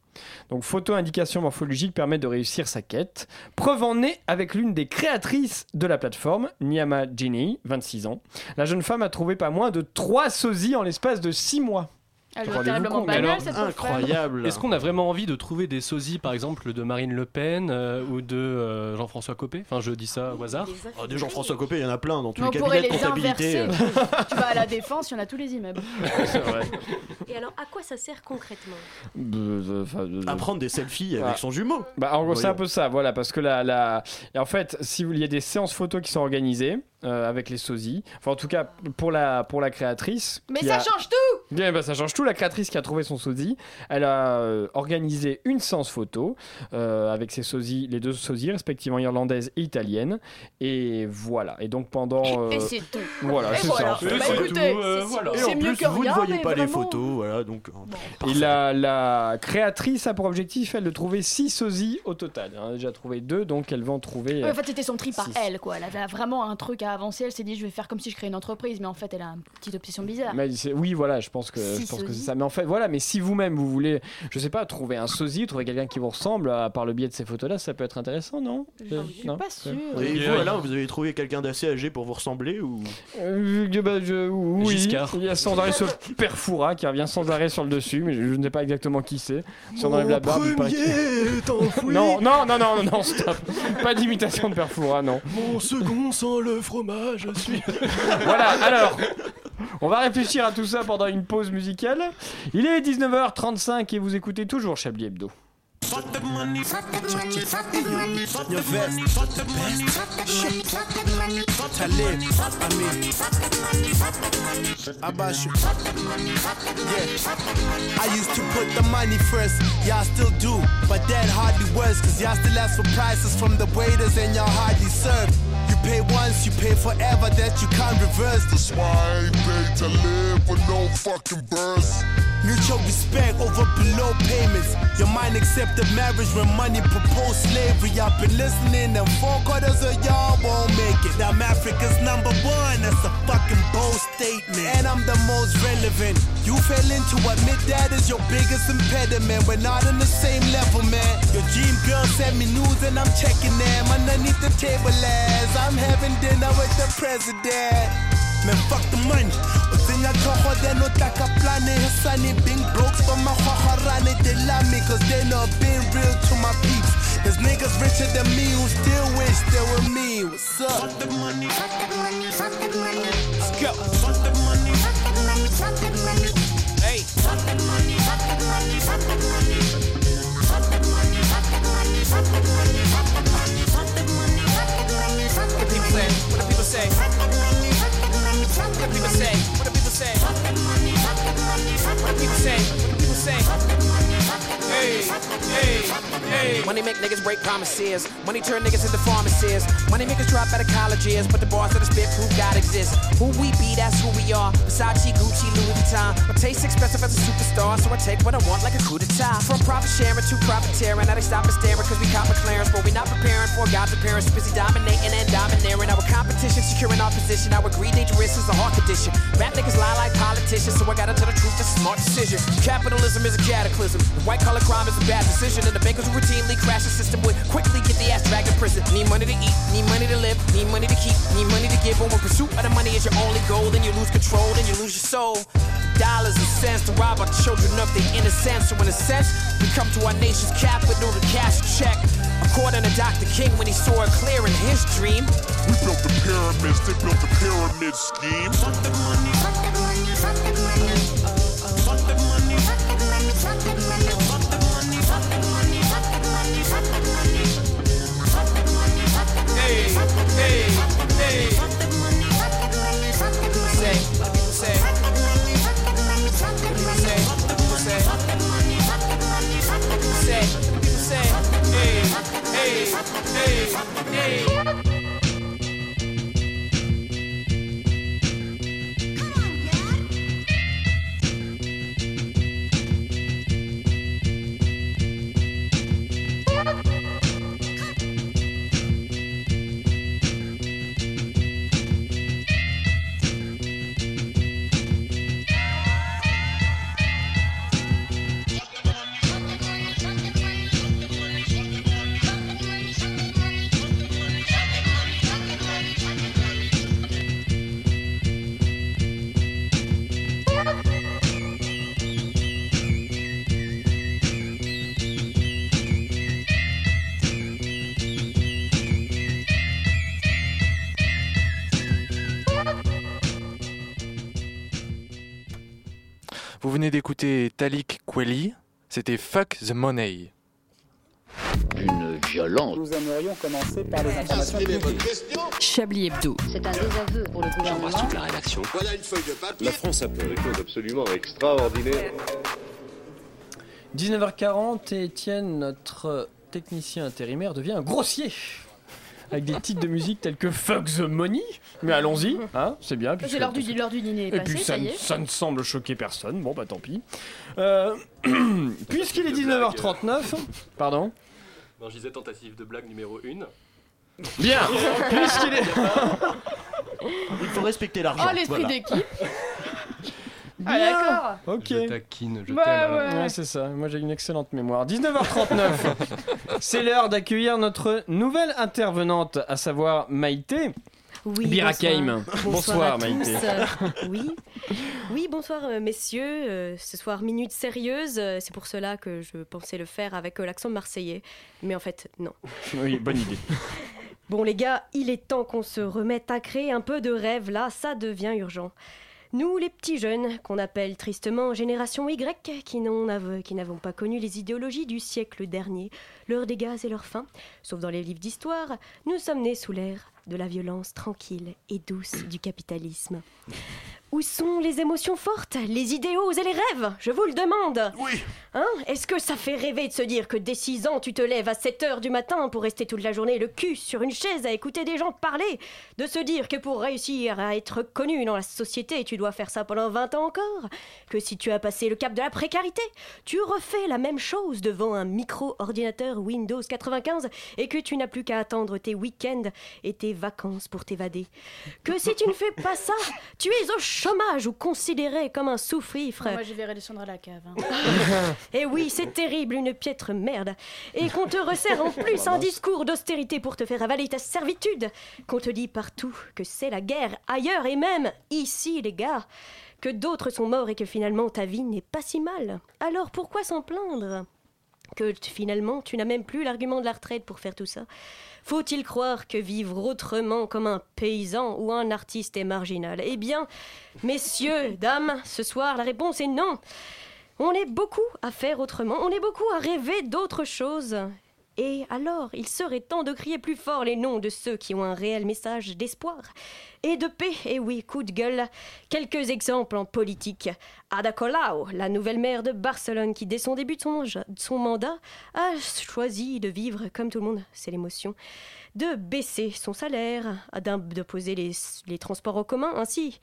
Donc photo indication morphologique permet de réussir sa quête. Preuve en est avec l'une des créatrices de la plateforme, Niama Ginny, 26 ans. La jeune femme a trouvé pas moins de 3 sosies en l'espace de 6 mois. Elle doit terriblement banale cette. Incroyable. Est-ce qu'on a vraiment envie de trouver des sosies, par exemple, de Marine Le Pen euh, ou de euh, Jean-François Copé? Enfin, je dis ça au hasard. Des Oh, des Jean-François Copé, il y en a plein dans tous les cabinets de les comptabilité. inverser. tu vas à la défense, il y en a tous les immeubles. Et alors, à quoi ça sert concrètement? À prendre des selfies Ah. avec son jumeau. Bah, en gros, c'est un peu ça, voilà, parce que la, la... et en fait, si vous il y a des séances photos qui sont organisées euh, avec les sosies, enfin en tout cas pour la pour la créatrice. Mais ça a- change tout Bien, bah, ça change tout. La créatrice qui a trouvé son sosie, elle a euh, organisé une séance photo euh, avec ses sosies, les deux sosies, respectivement irlandaises et italiennes. Et voilà. Et donc pendant. Et c'est tout. Voilà, c'est voilà. ça. Bah, C'est écoutez, euh, voilà. Et C'est en mieux plus, que vous rien, ne voyez pas les photos, voilà, donc. euh, Et la, la créatrice a pour objectif, elle, de trouver 6 sosies au total. Elle en a déjà trouvé deux, donc elle va en trouver. Ouais, en fait, c'était son trip par Six. elle, quoi. Elle avait vraiment un truc à avancer. Elle s'est dit, je vais faire comme si je créais une entreprise, mais en fait, elle a une petite obsession bizarre. Mais oui, voilà, je pense que, Six je pense que c'est ça. Mais en fait, voilà, mais si vous-même vous voulez, je sais pas, trouver un sosie, trouver quelqu'un qui vous ressemble, à par le biais de ces photos-là, ça peut être intéressant, non? Je Euh, suis non? pas sûre. Et vous, vous avez trouvé quelqu'un d'assez âgé pour vous ressembler ou? Euh, bah, je- oui, Giscard. il y a sans arrêt ce Perfoura qui revient sans arrêt sur le dessus, mais je, je ne sais pas exactement qui c'est. Si on enlève la barbe, Non, non, non, non, non, non, stop. Pas d'imitation de Perfoura, non. Mon second sans le fromage, je suis. Voilà, alors, on va réfléchir à tout ça pendant une pause musicale. Il est 19h35 et vous écoutez toujours Chablis Hebdo. I. Yeah. Used to put the money first, y'all still do. But that hardly works, cause y'all still ask for prices from the waiters and y'all hardly serve. Pay once, you pay forever, that you can't reverse. That's why I ain't paid to live with no fucking burst. Mutual respect over below payments. Your mind accepted marriage when money proposed slavery. I've been listening, and four quarters of y'all won't make it. I'm Africa's number one, that's a fucking bold statement. And I'm the most relevant. You fail into admit that is your biggest impediment. We're not on the same level, man. Your dream girl sent me news, and I'm checking them underneath the table as I'm having dinner with the president. Man, fuck the money. Utsenya tlhogo then o tla ka plane Hasani being broke for my rane They love me cause they know being real to my peeps There's niggas richer than me who still wish they were me What's up? Fuck the money, fuck the money, fuck the money Let's go Fuck the money, fuck the money, fuck the money Hey Fuck the money, fuck the money, fuck the money Fuck the money, fuck the money, fuck the money Fuck the money, fuck the money, fuck the money Fuck the money What the people say? What the people say? What the people say? The people say? What the people say? Hey, hey, hey. Money make niggas break promises. Money turn niggas into pharmacists. Money makers drop out of colleges, but the bars that I spit prove God exists. Who we be, that's who we are. Versace, Gucci, Louis Vuitton. My taste expensive as a superstar, so I take what I want like a coup d'etat. From profit sharing to profiteering, now they stop and staring cause we caught McLaren's, but we not preparing for God's appearance. Busy dominating and domineering. Position. Our greed dangerous is a heart condition. Rap niggas lie like politicians, so I gotta tell the truth, that's a smart decision. Capitalism is a cataclysm. White collar crime is a bad decision, and the bankers who routinely crash the system would quickly get the ass dragged in prison. Need money to eat, need money to live, need money to keep, need money to give. When pursuit of the money is your only goal, then you lose control, then you lose your soul. Dollars and cents to rob our children of their innocence. So in a sense, we come to our nation's capital to cash a check. According to Dr. King, when he saw it clear in his dream, We built the pyramids, they built the pyramid scheme. Fuck the money, fuck the money, fuck the money. Hey, hey, Vous venez d'écouter Talik Kweli, c'était Fuck the Money. Une violente. Nous aimerions commencer par les informations publiques. Chablis Hebdo. C'est un désaveu pour le gouvernement. toute la rédaction. Voilà une feuille de papier. La France a fait des choses absolument extraordinaires. 19h40 et Étienne, notre technicien intérimaire, devient un grossier. Avec des titres de musique tels que Fuck the Money. Mais allons-y, hein, c'est bien. puisque- C'est l'heure du, du dîner est Et puis ça, ça y ne- est. ça ne semble choquer personne. Bon, bah tant pis. Euh, Puisqu'il est 19h39. Pardon Non, je disais tentative de blague numéro 1. Bien Puisqu'il est. Il faut respecter l'argent. Oh, l'esprit voilà. d'équipe Ah, d'accord Ok. Je taquine, je Ouais, t'aime. ouais. Ouais, c'est ça. Moi, j'ai une excellente mémoire. 19h39. c'est l'heure d'accueillir notre nouvelle intervenante, à savoir Maïté. Oui, Birakeim. bonsoir. Bonsoir, à tous. Maïté. Oui. oui, bonsoir euh, messieurs. Euh, ce soir, minute sérieuse. Euh, C'est pour cela que je pensais le faire avec l'accent marseillais. Mais en fait, non. Oui, bonne idée. Bon les gars, il est temps qu'on se remette à créer un peu de rêve. Là, ça devient urgent. Nous, les petits jeunes, qu'on appelle tristement Génération Y, qui n'avons pas connu les idéologies du siècle dernier, des gaz et leur fin, sauf dans les livres d'histoire, nous sommes nés sous l'ère de la violence tranquille et douce du capitalisme. Où sont les émotions fortes, les idéaux et les rêves Je vous le demande. Oui. Hein Est-ce que ça fait rêver de se dire que dès 6 ans, tu te lèves à 7 heures du matin pour rester toute la journée le cul sur une chaise à écouter des gens parler De se dire que pour réussir à être connu dans la société, tu dois faire ça pendant 20 ans encore Que si tu as passé le cap de la précarité, tu refais la même chose devant un micro-ordinateur Windows 95 et que tu n'as plus qu'à attendre tes week-ends et tes vacances pour t'évader. Que si tu ne fais pas ça, tu es au chômage ou considéré comme un sous-fifre Moi, je vais descendre à la cave. hein. et oui, c'est terrible, une piètre merde. Et qu'on te resserre en plus un discours d'austérité pour te faire avaler ta servitude. Qu'on te dit partout que c'est la guerre, ailleurs et même ici, les gars. Que d'autres sont morts et que finalement ta vie n'est pas si mal. Alors pourquoi s'en plaindre? Que finalement tu n'as même plus l'argument de la retraite pour faire tout ça Faut-il croire que vivre autrement comme un paysan ou un artiste est marginal? Eh bien, messieurs, dames, ce soir la réponse est non. On est beaucoup à faire autrement, on est beaucoup à rêver d'autres choses. Et alors, il serait temps de crier plus fort les noms de ceux qui ont un réel message d'espoir et de paix. Et oui, coup de gueule. Quelques exemples en politique. Ada Colau, la nouvelle maire de Barcelone qui, dès son début de son, mandat, a choisi de vivre comme tout le monde, c'est l'émotion, de baisser son salaire, d'im- d'opposer les, les transports en commun ainsi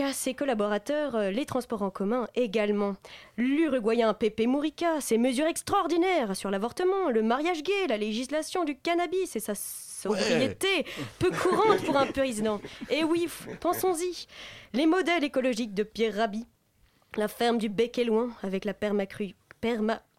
qu'à ses collaborateurs euh, les transports en commun également. L'Uruguayen Pepe Murica, ses mesures extraordinaires sur l'avortement, le mariage gay, la législation du cannabis et sa sobriété, peu courante pour un président. Et oui, pensons-y. Les modèles écologiques de Pierre Rabhi, la ferme du bec est loin avec la permacru-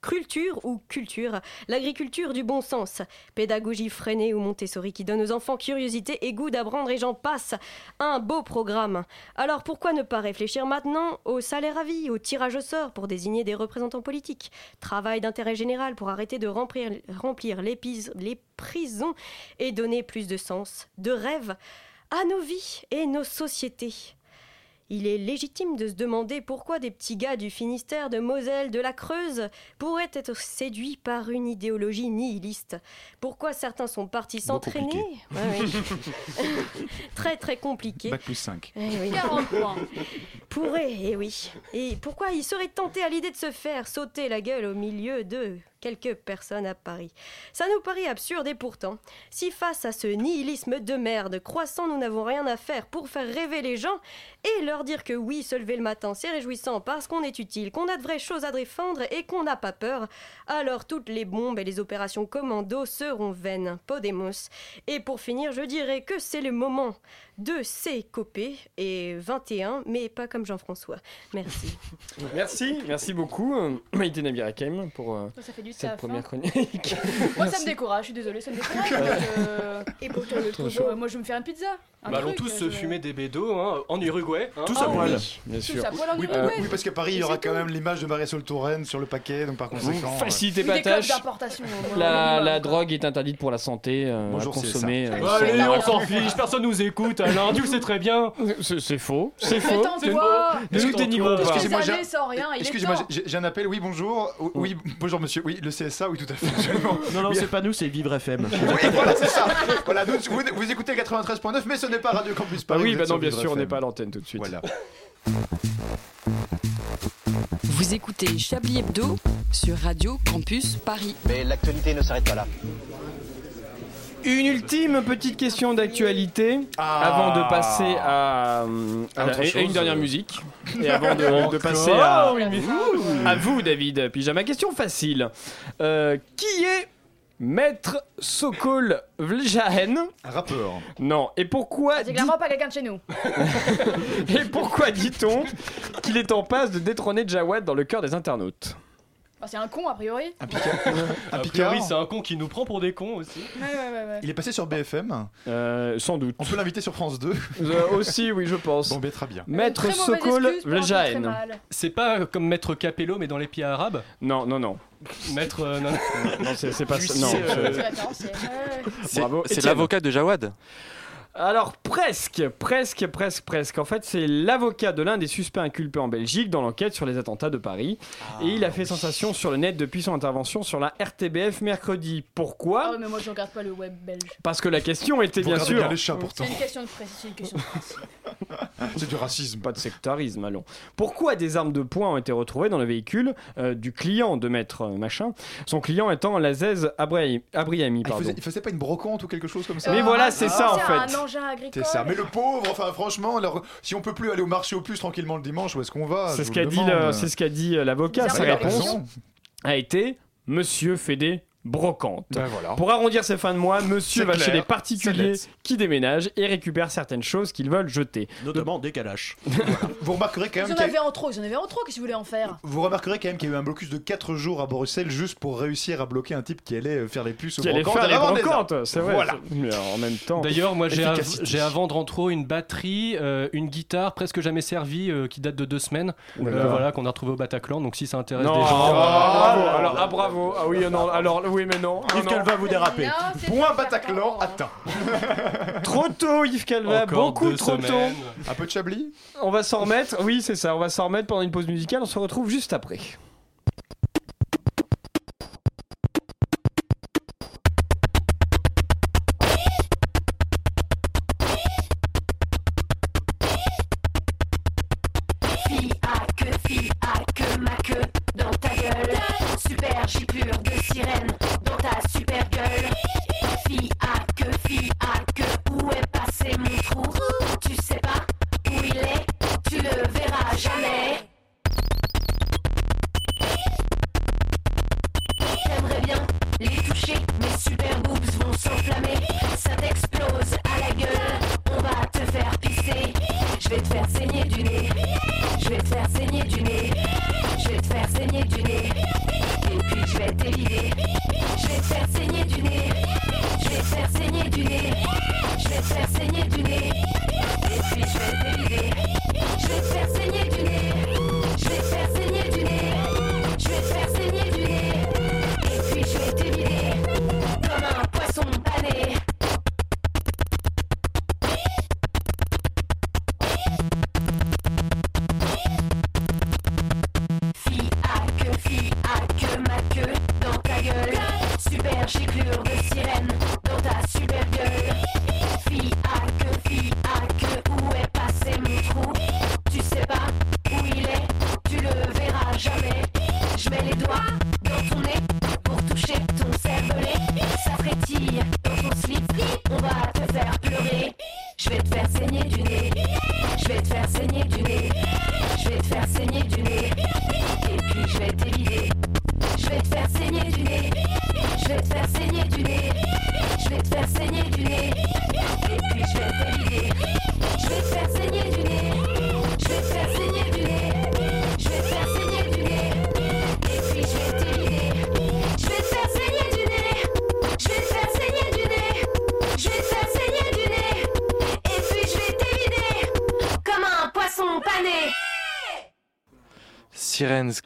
permaculture ou culture, l'agriculture du bon sens, pédagogie freinée ou Montessori qui donne aux enfants curiosité et goût d'apprendre et j'en passe. Un beau programme. Alors pourquoi ne pas réfléchir maintenant au salaire à vie, au tirage au sort pour désigner des représentants politiques, travail d'intérêt général pour arrêter de remplir, les prisons et donner plus de sens, de rêve à nos vies et nos sociétés. Il est légitime de se demander pourquoi des petits gars du Finistère, de Moselle, de la Creuse pourraient être séduits par une idéologie nihiliste. Pourquoi certains sont partis s'entraîner Ouais, oui. Très très compliqué. Bac plus 5. Eh oui. 40 points. Pourrait, eh oui. Et pourquoi ils seraient tentés à l'idée de se faire sauter la gueule au milieu de quelques personnes à Paris Ça nous paraît absurde et pourtant, si face à ce nihilisme de merde croissant, nous n'avons rien à faire pour faire rêver les gens et leur dire que oui, se lever le matin, c'est réjouissant parce qu'on est utile, qu'on a de vraies choses à défendre et qu'on n'a pas peur, alors toutes les bombes et les opérations commando seront vaines. Podemos. Et pour finir, je dirais que c'est le moment de s'écoper et 21, mais pas comme Jean-François. Merci. Merci, merci beaucoup, Maïté Nabirakem, pour euh, Ça fait du cette taf, première chronique. Moi, ça me décourage, je suis désolée, ça me décourage. euh, Et pour tourner le euh, moi, je vais me faire une pizza. un Bah, allons tous euh, se fumer des bédos hein, en Uruguay. hein. Tous Ah à poil. oui. Bien Tous sûr. à poil en Oui, Uruguay. oui, parce qu'à Paris, il y aura quand même l'image de Marisol Touraine sur le paquet, donc par conséquent. Facilitez Oui, pas tâche. La, drogue est interdite pour la santé, euh, Bonjour, consommer. ça. Allez, on s'en fiche, personne nous écoute. Alain, tu le sais très bien. C'est c'est faux, c'est faux. Détends-toi Ne nous dénigrons pas. Excusez-moi, j'ai un appel. Oui, bonjour. Oui, bonjour monsieur. Oui, le CSA, oui, tout à fait. absolument. Non, non, Oui, c'est pas nous, c'est Vivre FM. Oui, voilà, c'est ça. Voilà, nous, vous, vous écoutez 93.9, mais ce n'est pas Radio Campus Paris. oui, vous bah non, bien Vivre sûr, on n'est pas à l'antenne tout de suite. Voilà. Vous écoutez Chablis Hebdo sur Radio Campus Paris. Mais l'actualité ne s'arrête pas là. Une ultime petite question d'actualité Ah. avant de passer à, à autre la- à chose. une dernière musique et avant de, de passer à, à vous David. Puis j'ai ma question facile. Euh, qui est Maître Sokol Vljahen Un rappeur. Non. Et pourquoi C'est dit- clairement pas quelqu'un de chez nous. et pourquoi dit-on qu'il est en passe de détrôner Jawad dans le cœur des internautes? Bah, c'est un con, a priori. Un A Picard. priori, c'est un con qui nous prend pour des cons aussi. Ouais, ouais, ouais. ouais. Il est passé sur BFM. Euh, Sans doute. On peut l'inviter sur France 2. Euh, aussi, oui, je pense. Bon, ben, très bien. Maître Sokol un mal. C'est pas comme Maître Capello, mais dans les pieds arabes. Non, non, non. Maître. euh, non, non. Non, c'est c'est pas ça. Non. euh, C'est Bravo. c'est l'avocat de Jawad Alors presque, presque, presque, presque. En fait, c'est l'avocat de l'un des suspects inculpés en Belgique dans l'enquête sur les attentats de Paris. Et il a fait sensation sur le net depuis son intervention sur la RTBF mercredi. Ah Pourquoi? Ouais, mais moi je regarde pas le web belge. Parce que la question était Vous bien sûr... bien les chats, pourtant. C'est une question de c'est une question de principe. C'est du racisme. Pas de sectarisme, allons. Pourquoi des armes de poing ont été retrouvées dans le véhicule euh, du client de maître euh, machin Son client étant Lazez Abriami, Abriami, Ah, il, faisait, il faisait pas une brocante ou quelque chose comme ça? Mais voilà, c'est Ah, ça en fait. C'est ça. Mais le pauvre, enfin franchement, alors, si on peut plus aller au marché aux puces tranquillement le dimanche, où est-ce qu'on va C'est ce qu'a dit, demande. le- c'est ce qu'a dit euh, l'avocat. Sa réponse raison. a été Monsieur fait des brocantes. Ben voilà. Pour arrondir ses fins de mois, monsieur va clair, chez les particuliers qui déménagent et récupèrent certaines choses qu'ils veulent jeter. Notamment des calaches. Vous remarquerez quand même en qu'il y a- avaient en trop, ils en avaient en trop, que vous voulez en faire vous remarquerez quand même qu'il y a eu un blocus de 4 jours à Bruxelles juste pour réussir à bloquer un type qui allait euh, faire les puces aux Qui brocantes faire et les brocantes, c'est vrai. Voilà. Mais en même temps. D'ailleurs, moi j'ai à, vendre en trop une batterie, euh, une guitare presque jamais servie euh, qui date de deux semaines, euh, voilà qu'on a retrouvé au Bataclan. Donc si ça intéresse Non, des ah, gens, euh, bravo. Alors, ah, bravo. Ah oui, non. Alors, oui, mais non. Ah, Yves non. Calva vous c'est Point Bataclan atteint. Trop tôt, Yves Calva. encore Beaucoup deux trop semaines. tôt. Un peu de Chablis? On va s'en remettre. Oui, c'est ça. On va s'en remettre pendant une pause musicale. On se retrouve juste après.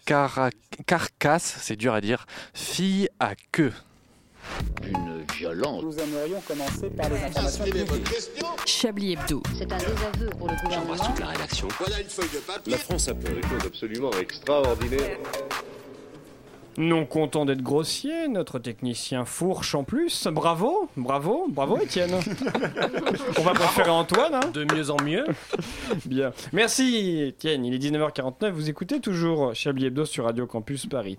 Cara- carcasse, c'est dur à dire. Fille à queue. Une violence. Nous aimerions commencer par les informations publiques. Chablis Hebdo. C'est un désaveu pour le gouvernement. la rédaction. Voilà une feuille de papier. La France a fait des choses absolument extraordinaires. Non content d'être grossier, notre technicien fourche en plus. Bravo, bravo, bravo Étienne. On va préférer Antoine. hein. De mieux en mieux. Bien. Merci Étienne, il est 19h49, vous écoutez toujours Chablis Hebdo sur Radio Campus Paris.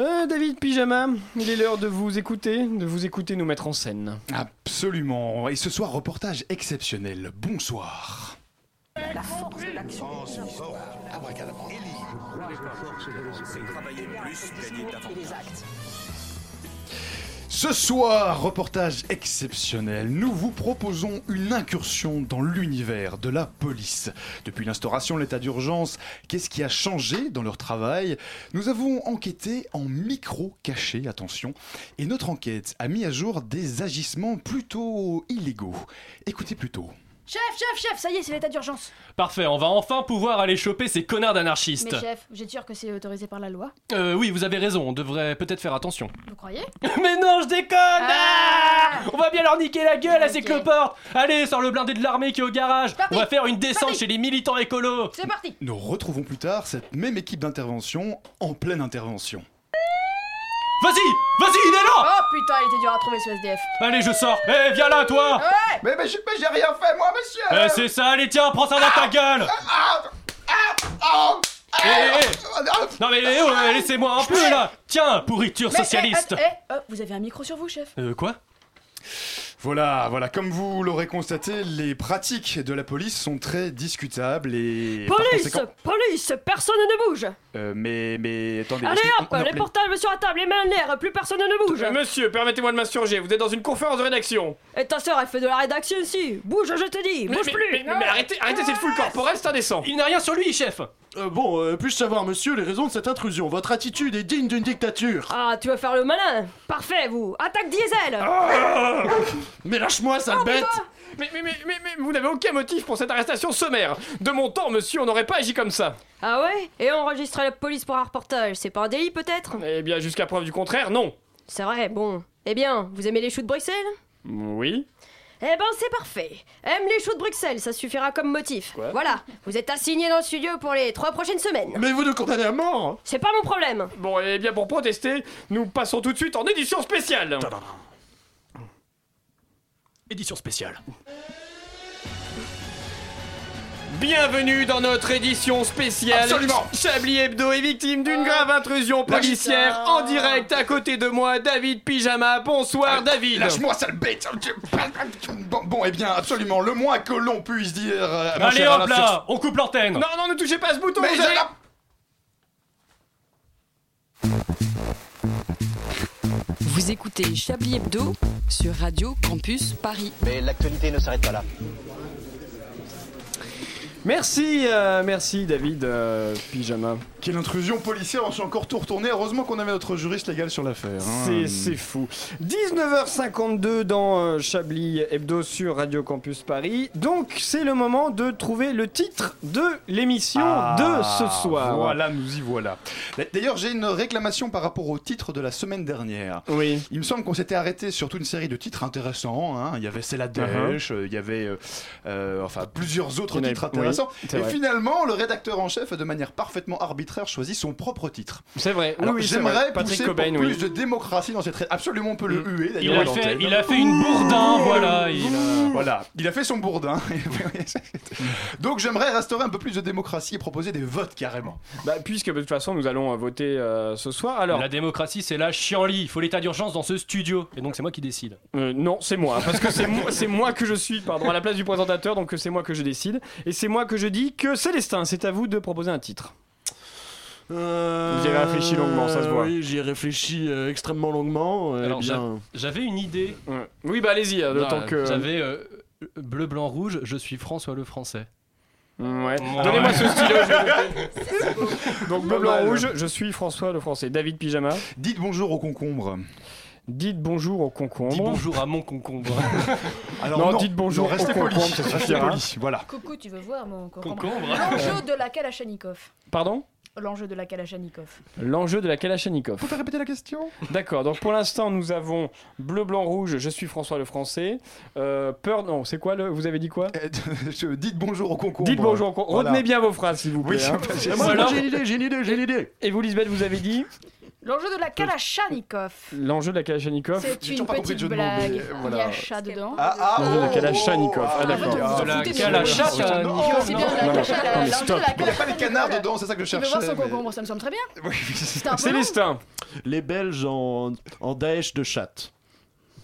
Euh, David Pyjama, il est l'heure de vous écouter, de vous écouter nous mettre en scène. Absolument. Et ce soir, reportage exceptionnel. Bonsoir. La force de l'action. Ce soir, reportage exceptionnel, nous vous proposons une incursion dans l'univers de la police. Depuis l'instauration de l'état d'urgence, qu'est-ce qui a changé dans leur travail? Nous avons enquêté en micro caché, attention, et notre enquête a mis à jour des agissements plutôt illégaux. Écoutez plutôt. Chef, chef, chef, ça y est, c'est l'état d'urgence. Parfait, on va enfin pouvoir aller choper ces connards d'anarchistes. Mais chef, j'ai sûr que c'est autorisé par la loi? Euh, oui, vous avez raison, on devrait peut-être faire attention. Vous croyez? Mais non, je déconne Ah On va bien leur niquer la gueule à ces cloportes Allez, sors le blindé de l'armée qui est au garage Parti. On va faire une descente Parti. chez les militants écolos C'est parti Nous retrouvons plus tard cette même équipe d'intervention en pleine intervention. Vas-y Vas-y, il est là Oh putain, il était dur à trouver ce SDF. Allez, je sors. Eh, viens là, toi Ouais. Mais, mais, j'ai mais j'ai rien fait, moi, monsieur. Eh, c'est ça, allez, tiens, prends ça dans ta gueule. Eh, eh, eh. Non mais eh, oh, eh, laissez-moi un peu là. Tiens, pourriture Mais, socialiste. eh, eh, oh, vous avez un micro sur vous, chef. Euh, quoi? Voilà, voilà, comme vous l'aurez constaté, les pratiques de la police sont très discutables et. par Police conséquent- Police Personne ne bouge Euh, mais, mais, attendez. Allez hop on a Les appelé- portables sur la table, les mains en l'air, plus personne ne bouge Euh, Monsieur, permettez-moi de m'insurger, vous êtes dans une conférence de rédaction. Et ta sœur, elle fait de la rédaction ici Bouge, je te dis Mais, Bouge mais- plus mais- mais arrêtez, arrêtez cette foule corporelle, c'est indécent. Il n'a rien sur lui, chef Euh, bon, euh, puis-je savoir, monsieur, les raisons de cette intrusion? Votre attitude est digne d'une dictature. Ah, tu veux faire le malin Parfait, vous Attaque diesel Mais lâche-moi, sale bête Mais, mais, mais, mais, mais vous n'avez aucun motif pour cette arrestation sommaire. De mon temps, monsieur, on n'aurait pas agi comme ça. Ah ouais? Et enregistrer la police pour un reportage, c'est pas un délit peut-être? Eh bien, jusqu'à preuve du contraire, non. C'est vrai, bon. Eh bien, vous aimez les choux de Bruxelles? Oui. Eh ben c'est parfait. Aime les choux de Bruxelles, ça suffira comme motif. Quoi voilà, vous êtes assigné dans le studio pour les trois prochaines semaines. Mais vous nous condamnez à mort. C'est pas mon problème. Bon, eh bien, pour protester, nous passons tout de suite en édition spéciale. Édition spéciale. Bienvenue dans notre édition spéciale. Absolument. Chablis Hebdo est victime d'une grave intrusion policière en direct à côté de moi, David Pyjama. Bonsoir, David. Lâche-moi, sale bête Bon, bon, eh bien, absolument, le moins que l'on puisse dire. euh, mon Allez cher hop Alain, là On coupe l'antenne Non, non, ne touchez pas à ce bouton. Mais vous j'ai avez- la- Vous écoutez Chablis Hebdo sur Radio Campus Paris. Mais l'actualité ne s'arrête pas là. Merci, euh, merci, David euh, Pyjama. Quelle intrusion policière, on s'est encore tout retourné. Heureusement qu'on avait notre juriste légal sur l'affaire. hein. C'est fou. 19h52 dans euh, Chablis Hebdo sur Radio Campus Paris. Donc c'est le moment de trouver le titre de l'émission Ah, de ce soir. Voilà, nous y voilà. D'ailleurs, j'ai une réclamation par rapport au titre de la semaine dernière. Oui. Il me semble qu'on s'était arrêté sur toute une série de titres intéressants. hein. Il y avait C'est la Uh-huh. dèche, euh, il y avait euh, euh, enfin plusieurs autres avait- titres intéressants. oui, Et vrai. finalement, le rédacteur en chef, de manière parfaitement arbitraire, choisit son propre titre. C'est vrai. Alors, oui. J'aimerais Patrick pousser Cobain, pour oui. plus de démocratie dans cette. Absolument, on peut le huer il d'ailleurs. a, fait, il a fait une bourdin, voilà. Il a... Voilà, il a fait son bourdin. Donc j'aimerais restaurer un peu plus de démocratie et proposer des votes carrément. Bah, puisque de toute façon nous allons euh, voter euh, ce soir. Alors, La démocratie, c'est la chienlit. Il faut l'état d'urgence dans ce studio. Et donc, c'est moi qui décide. Euh, non, c'est moi, parce que c'est moi, moi que je suis, pardon, à la place du présentateur, donc c'est moi que je décide, et c'est moi que je dis que Célestin, c'est à vous de proposer un titre. Euh, Vous y avez réfléchi longuement, ça se voit. Oui, j'y ai réfléchi euh, extrêmement longuement. euh, Alors, eh bien... J'avais une idée. Ouais. Oui, bah allez-y, le Non, temps que. J'avais euh, bleu, blanc, rouge. Je suis François le Français. Mm, Ouais. Ouais. Donnez-moi ce stylo. je donc bleu, blanc, rouge. Je suis François le Français. David Pyjama. Dites bonjour au concombre. Dites bonjour au concombre. Dis bonjour à mon concombre. Alors Non, dites bonjour non, restez au poli. concombre, ça suffira. Voilà. Coucou, tu veux voir mon concombre? Concombre. L'enjeu de la Kalachnikov. Pardon? L'enjeu de la Kalachnikov. L'enjeu de la Kalachnikov. Faut faire répéter la question? D'accord, donc pour l'instant nous avons bleu, blanc, rouge, je suis François le Français. Euh, peur, non, c'est quoi le. Vous avez dit quoi? Je- Dites bonjour au concombre. Dites bonjour, con- Voilà. retenez bien vos phrases s'il vous plaît. Oui, hein. j'ai une idée, j'ai une idée, j'ai une idée. Et vous, Lisbeth, vous avez dit? L'enjeu de la Kalachnikov. L'enjeu de la Kalachnikov. C'est J'ai une toujours pas compris le petite blague. voilà. Il y a chat dedans. Ah, ah, L'enjeu de la oh. Kalachnikov. Ah, fait, d'accord. De la Kalachnikov. Il y a aussi bien de la Kalachnikov. Il n'y a pas les Kalachnikov. canards dedans, c'est ça que je cherchais. voir son mais- concombre, ça me semble très bien. Oui, oui. Célestin. Les Belges en, en Daesh de chatte.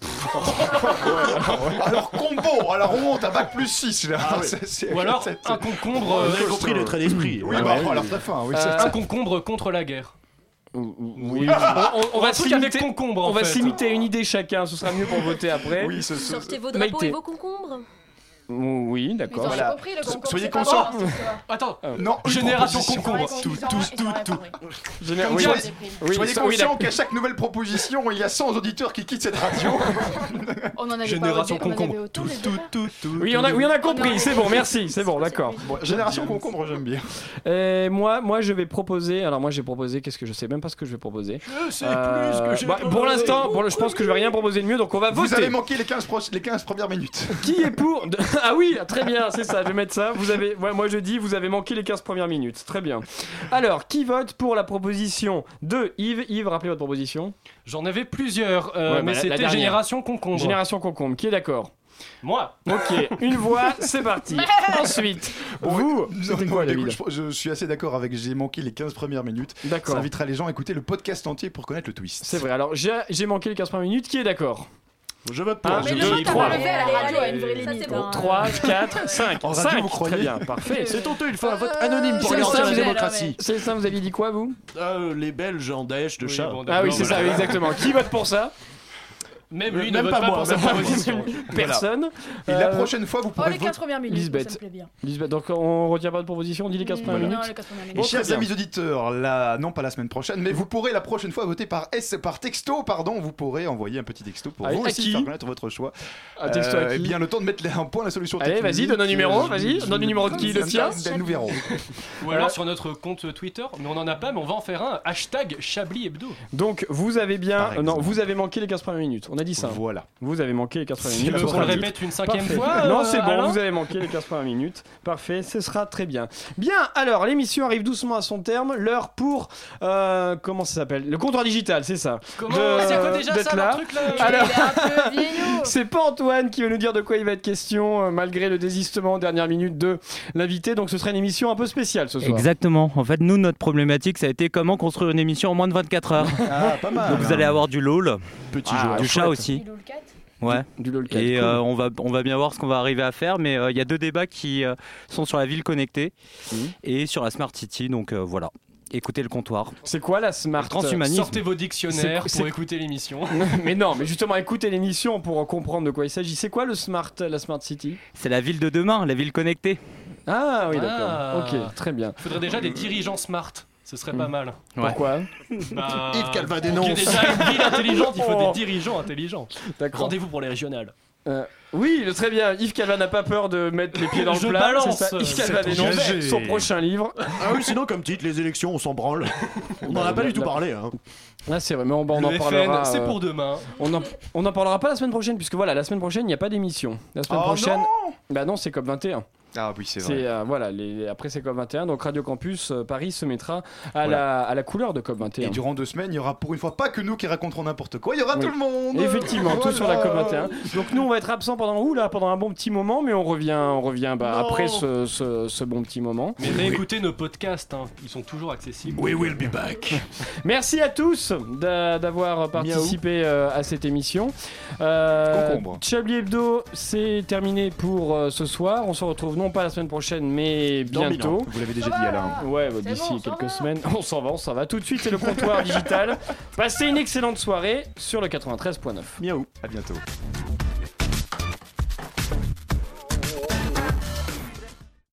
Alors combo, alors on monte à bac plus 6 là. Ah oui. C'est- c'est- Ou alors c'est- un concombre. Vous euh, avez compris les traits d'esprit. Oui, Ouais, bah, ouais. alors très fin, oui. euh, c'est- un concombre contre la guerre. Oui. On, on va se limiter concombre. On va une idée chacun, ce sera mieux pour voter après. Oui, ce- ce- Sortez vos drapeaux Maïté. et vos concombres. Oui, d'accord. ont Voilà. compris le concombre. Soyez conscients. bon. Attends. Non, une Génération concombre. Tout, tout, tout, tout. Comme oui, soyez- oui, Soyez ça- oui, conscients qu'à chaque nouvelle proposition, il y a 100 auditeurs qui quittent cette radio. On en avait Génération pas voté, on en concombre. Tout, tout, tout, tout. Oui, on a, oui, on a compris, c'est bon, merci, c'est bon, d'accord. Bon, génération concombre, j'aime bien. Et moi, moi, je vais proposer. Alors, moi, j'ai proposé. Qu'est-ce que je sais même pas ce que je vais proposer. Je sais Euh, plus ce que j'ai bah, pour l'instant, je pense que je vais rien proposer de mieux, donc on va Vous voter. avez manqué les 15, pro- les 15 premières minutes. Qui est pour Ah oui, très bien, c'est ça, je vais mettre ça. Vous avez, ouais, moi je dis, vous avez manqué les 15 premières minutes. Très bien. Alors, qui vote pour la proposition de Yves? Yves, rappelez votre proposition. J'en avais plusieurs, euh, Ouais, bah, mais la c'était. Génération Concombre. Génération Concombre, qui est d'accord? Moi. Ok, une voix, c'est parti. Ensuite, vous, Non, quoi, non, écoute, je, je suis assez d'accord avec j'ai manqué les 15 premières minutes. Ça D'accord. invitera les gens à écouter le podcast entier pour connaître le twist. C'est vrai, alors j'ai j'ai manqué les 15 premières minutes, qui est d'accord? Je vote pour. Un, Mais deux, le vote à trois. relever à la radio a une vraie Ça, c'est limite. bon. hein. 3, 4, 5. En radio, 5, vous croyez Très bien, parfait. C'est honteux, il faut un vote anonyme pour garantir la démocratie. C'est ça, vous aviez dit quoi, vous? Euh, les Belges en Daesh de Oui, chat. bon, Ah oui, c'est ça, exactement. Qui vote pour ça? Même lui Même ne vote pas pas moi, pour sa proposition. Personne. Et la Euh, prochaine fois, vous Oh, pourrez les voter. 15 premières minutes, Lisbeth. ça me plaît bien. Lisbeth, donc on retient pas de proposition, on dit les 15 premières Non, minutes les 15 premières Et minutes. Bon, chers amis auditeurs, là, non pas la semaine prochaine, mais vous pourrez la prochaine fois voter par S, par texto, pardon, vous pourrez envoyer un petit texto pour Allez, vous à aussi qui faire connaître votre choix. Un texto à Euh, qui Eh bien, le temps de mettre les- un point la solution Allez, vas-y, donne un numéro, Euh, vas-y, donne le numéro de qui, le tien Ben, Nous verrons. Ou alors sur notre compte Twitter, mais on en a pas, mais on va en faire un. Hashtag Chablis Hebdo. Donc, vous avez bien. Euh, non, vous avez manqué les 15 premières minutes. On a dit ça. Voilà. Vous avez manqué les 15 premières Tu minutes. veux ce qu'on le répète une cinquième Parfait. fois Non, euh, c'est bon, vous avez manqué les 15 premières minutes. Parfait, ce sera très bien. Bien, alors, l'émission arrive doucement à son terme. L'heure pour. euh, comment ça s'appelle? Le comptoir digital, c'est ça. Comment De- C'est quoi déjà ça, là. le truc là Alors-. C'est pas Antoine qui va nous dire de quoi il va être question, euh, malgré le désistement en dernière minute de l'invité. Donc, ce sera une émission un peu spéciale ce soir. Exactement. En fait, nous, notre problématique, ça a été comment construire une émission en moins de 24 heures. Ah, pas mal. Donc, vous allez avoir du LOL, Petit Ah, jeu. du chat aussi. Il est où le 4 Ouais. Du LOLcat. Et cool. euh, on, va, on va bien voir ce qu'on va arriver à faire. Mais euh, il y a deux débats qui euh, sont sur la ville connectée Mhm. et sur la Smart City. Donc euh, voilà. Écoutez le comptoir. C'est quoi la smart Transhumanisme. Sortez vos dictionnaires C'est- c'est- pour écouter l'émission. mais non, mais justement, écoutez l'émission pour comprendre de quoi il s'agit. C'est quoi le smart, la smart city? C'est la ville de demain, la ville connectée. Ah oui, Ah. d'accord. Ok, très bien. Il faudrait déjà des dirigeants smart. Ce serait pas mal. Pourquoi Bah, Yves Calva pour qu'il y dénonce. déjà une ville intelligente, il faut Oh. des dirigeants intelligents. D'accord. Rendez-vous pour les régionales. Euh, oui, très bien. Yves Calva n'a pas peur de mettre les pieds dans le Je plat. balance. c'est ça. Yves Calva dénonce son prochain livre. Ah oui, sinon, comme titre, les élections, on s'en branle. On n'en a pas du tout parlé. Hein. Ah, c'est vrai, mais on, bah, on Le en FN, parlera. c'est euh, pour demain. On en, on en parlera pas la semaine prochaine, puisque voilà, la semaine prochaine, il n'y a pas d'émission. La semaine Oh prochaine. non Bah non, c'est COP21. Ah oui, c'est vrai. euh, voilà, les, après c'est COP21, donc Radio Campus euh, Paris se mettra à, Voilà. la, à la couleur de COP21. Et durant deux semaines, il y aura pour une fois pas que nous qui raconterons n'importe quoi, il y aura Oui. tout le monde Effectivement, tout sur la COP21. Donc nous, on va être absent pendant ouh là, pendant un bon petit moment, mais on revient, on revient bah, après ce, ce- ce bon petit moment. Mais réécoutez nos podcasts, hein. ils sont toujours accessibles. We will be back. Merci à tous d'a- d'avoir participé euh, à cette émission. Euh, Concombre. Chablis Hebdo, c'est terminé pour euh, ce soir. On se retrouve non pas la semaine prochaine, mais mille bientôt. Vous l'avez déjà dit, Alain. Ouais, bah, d'ici bon, quelques va. semaines. On s'en va, on s'en va. Tout de suite, c'est le comptoir digital. Passez une excellente soirée sur le 93.9. Miaou. À bientôt.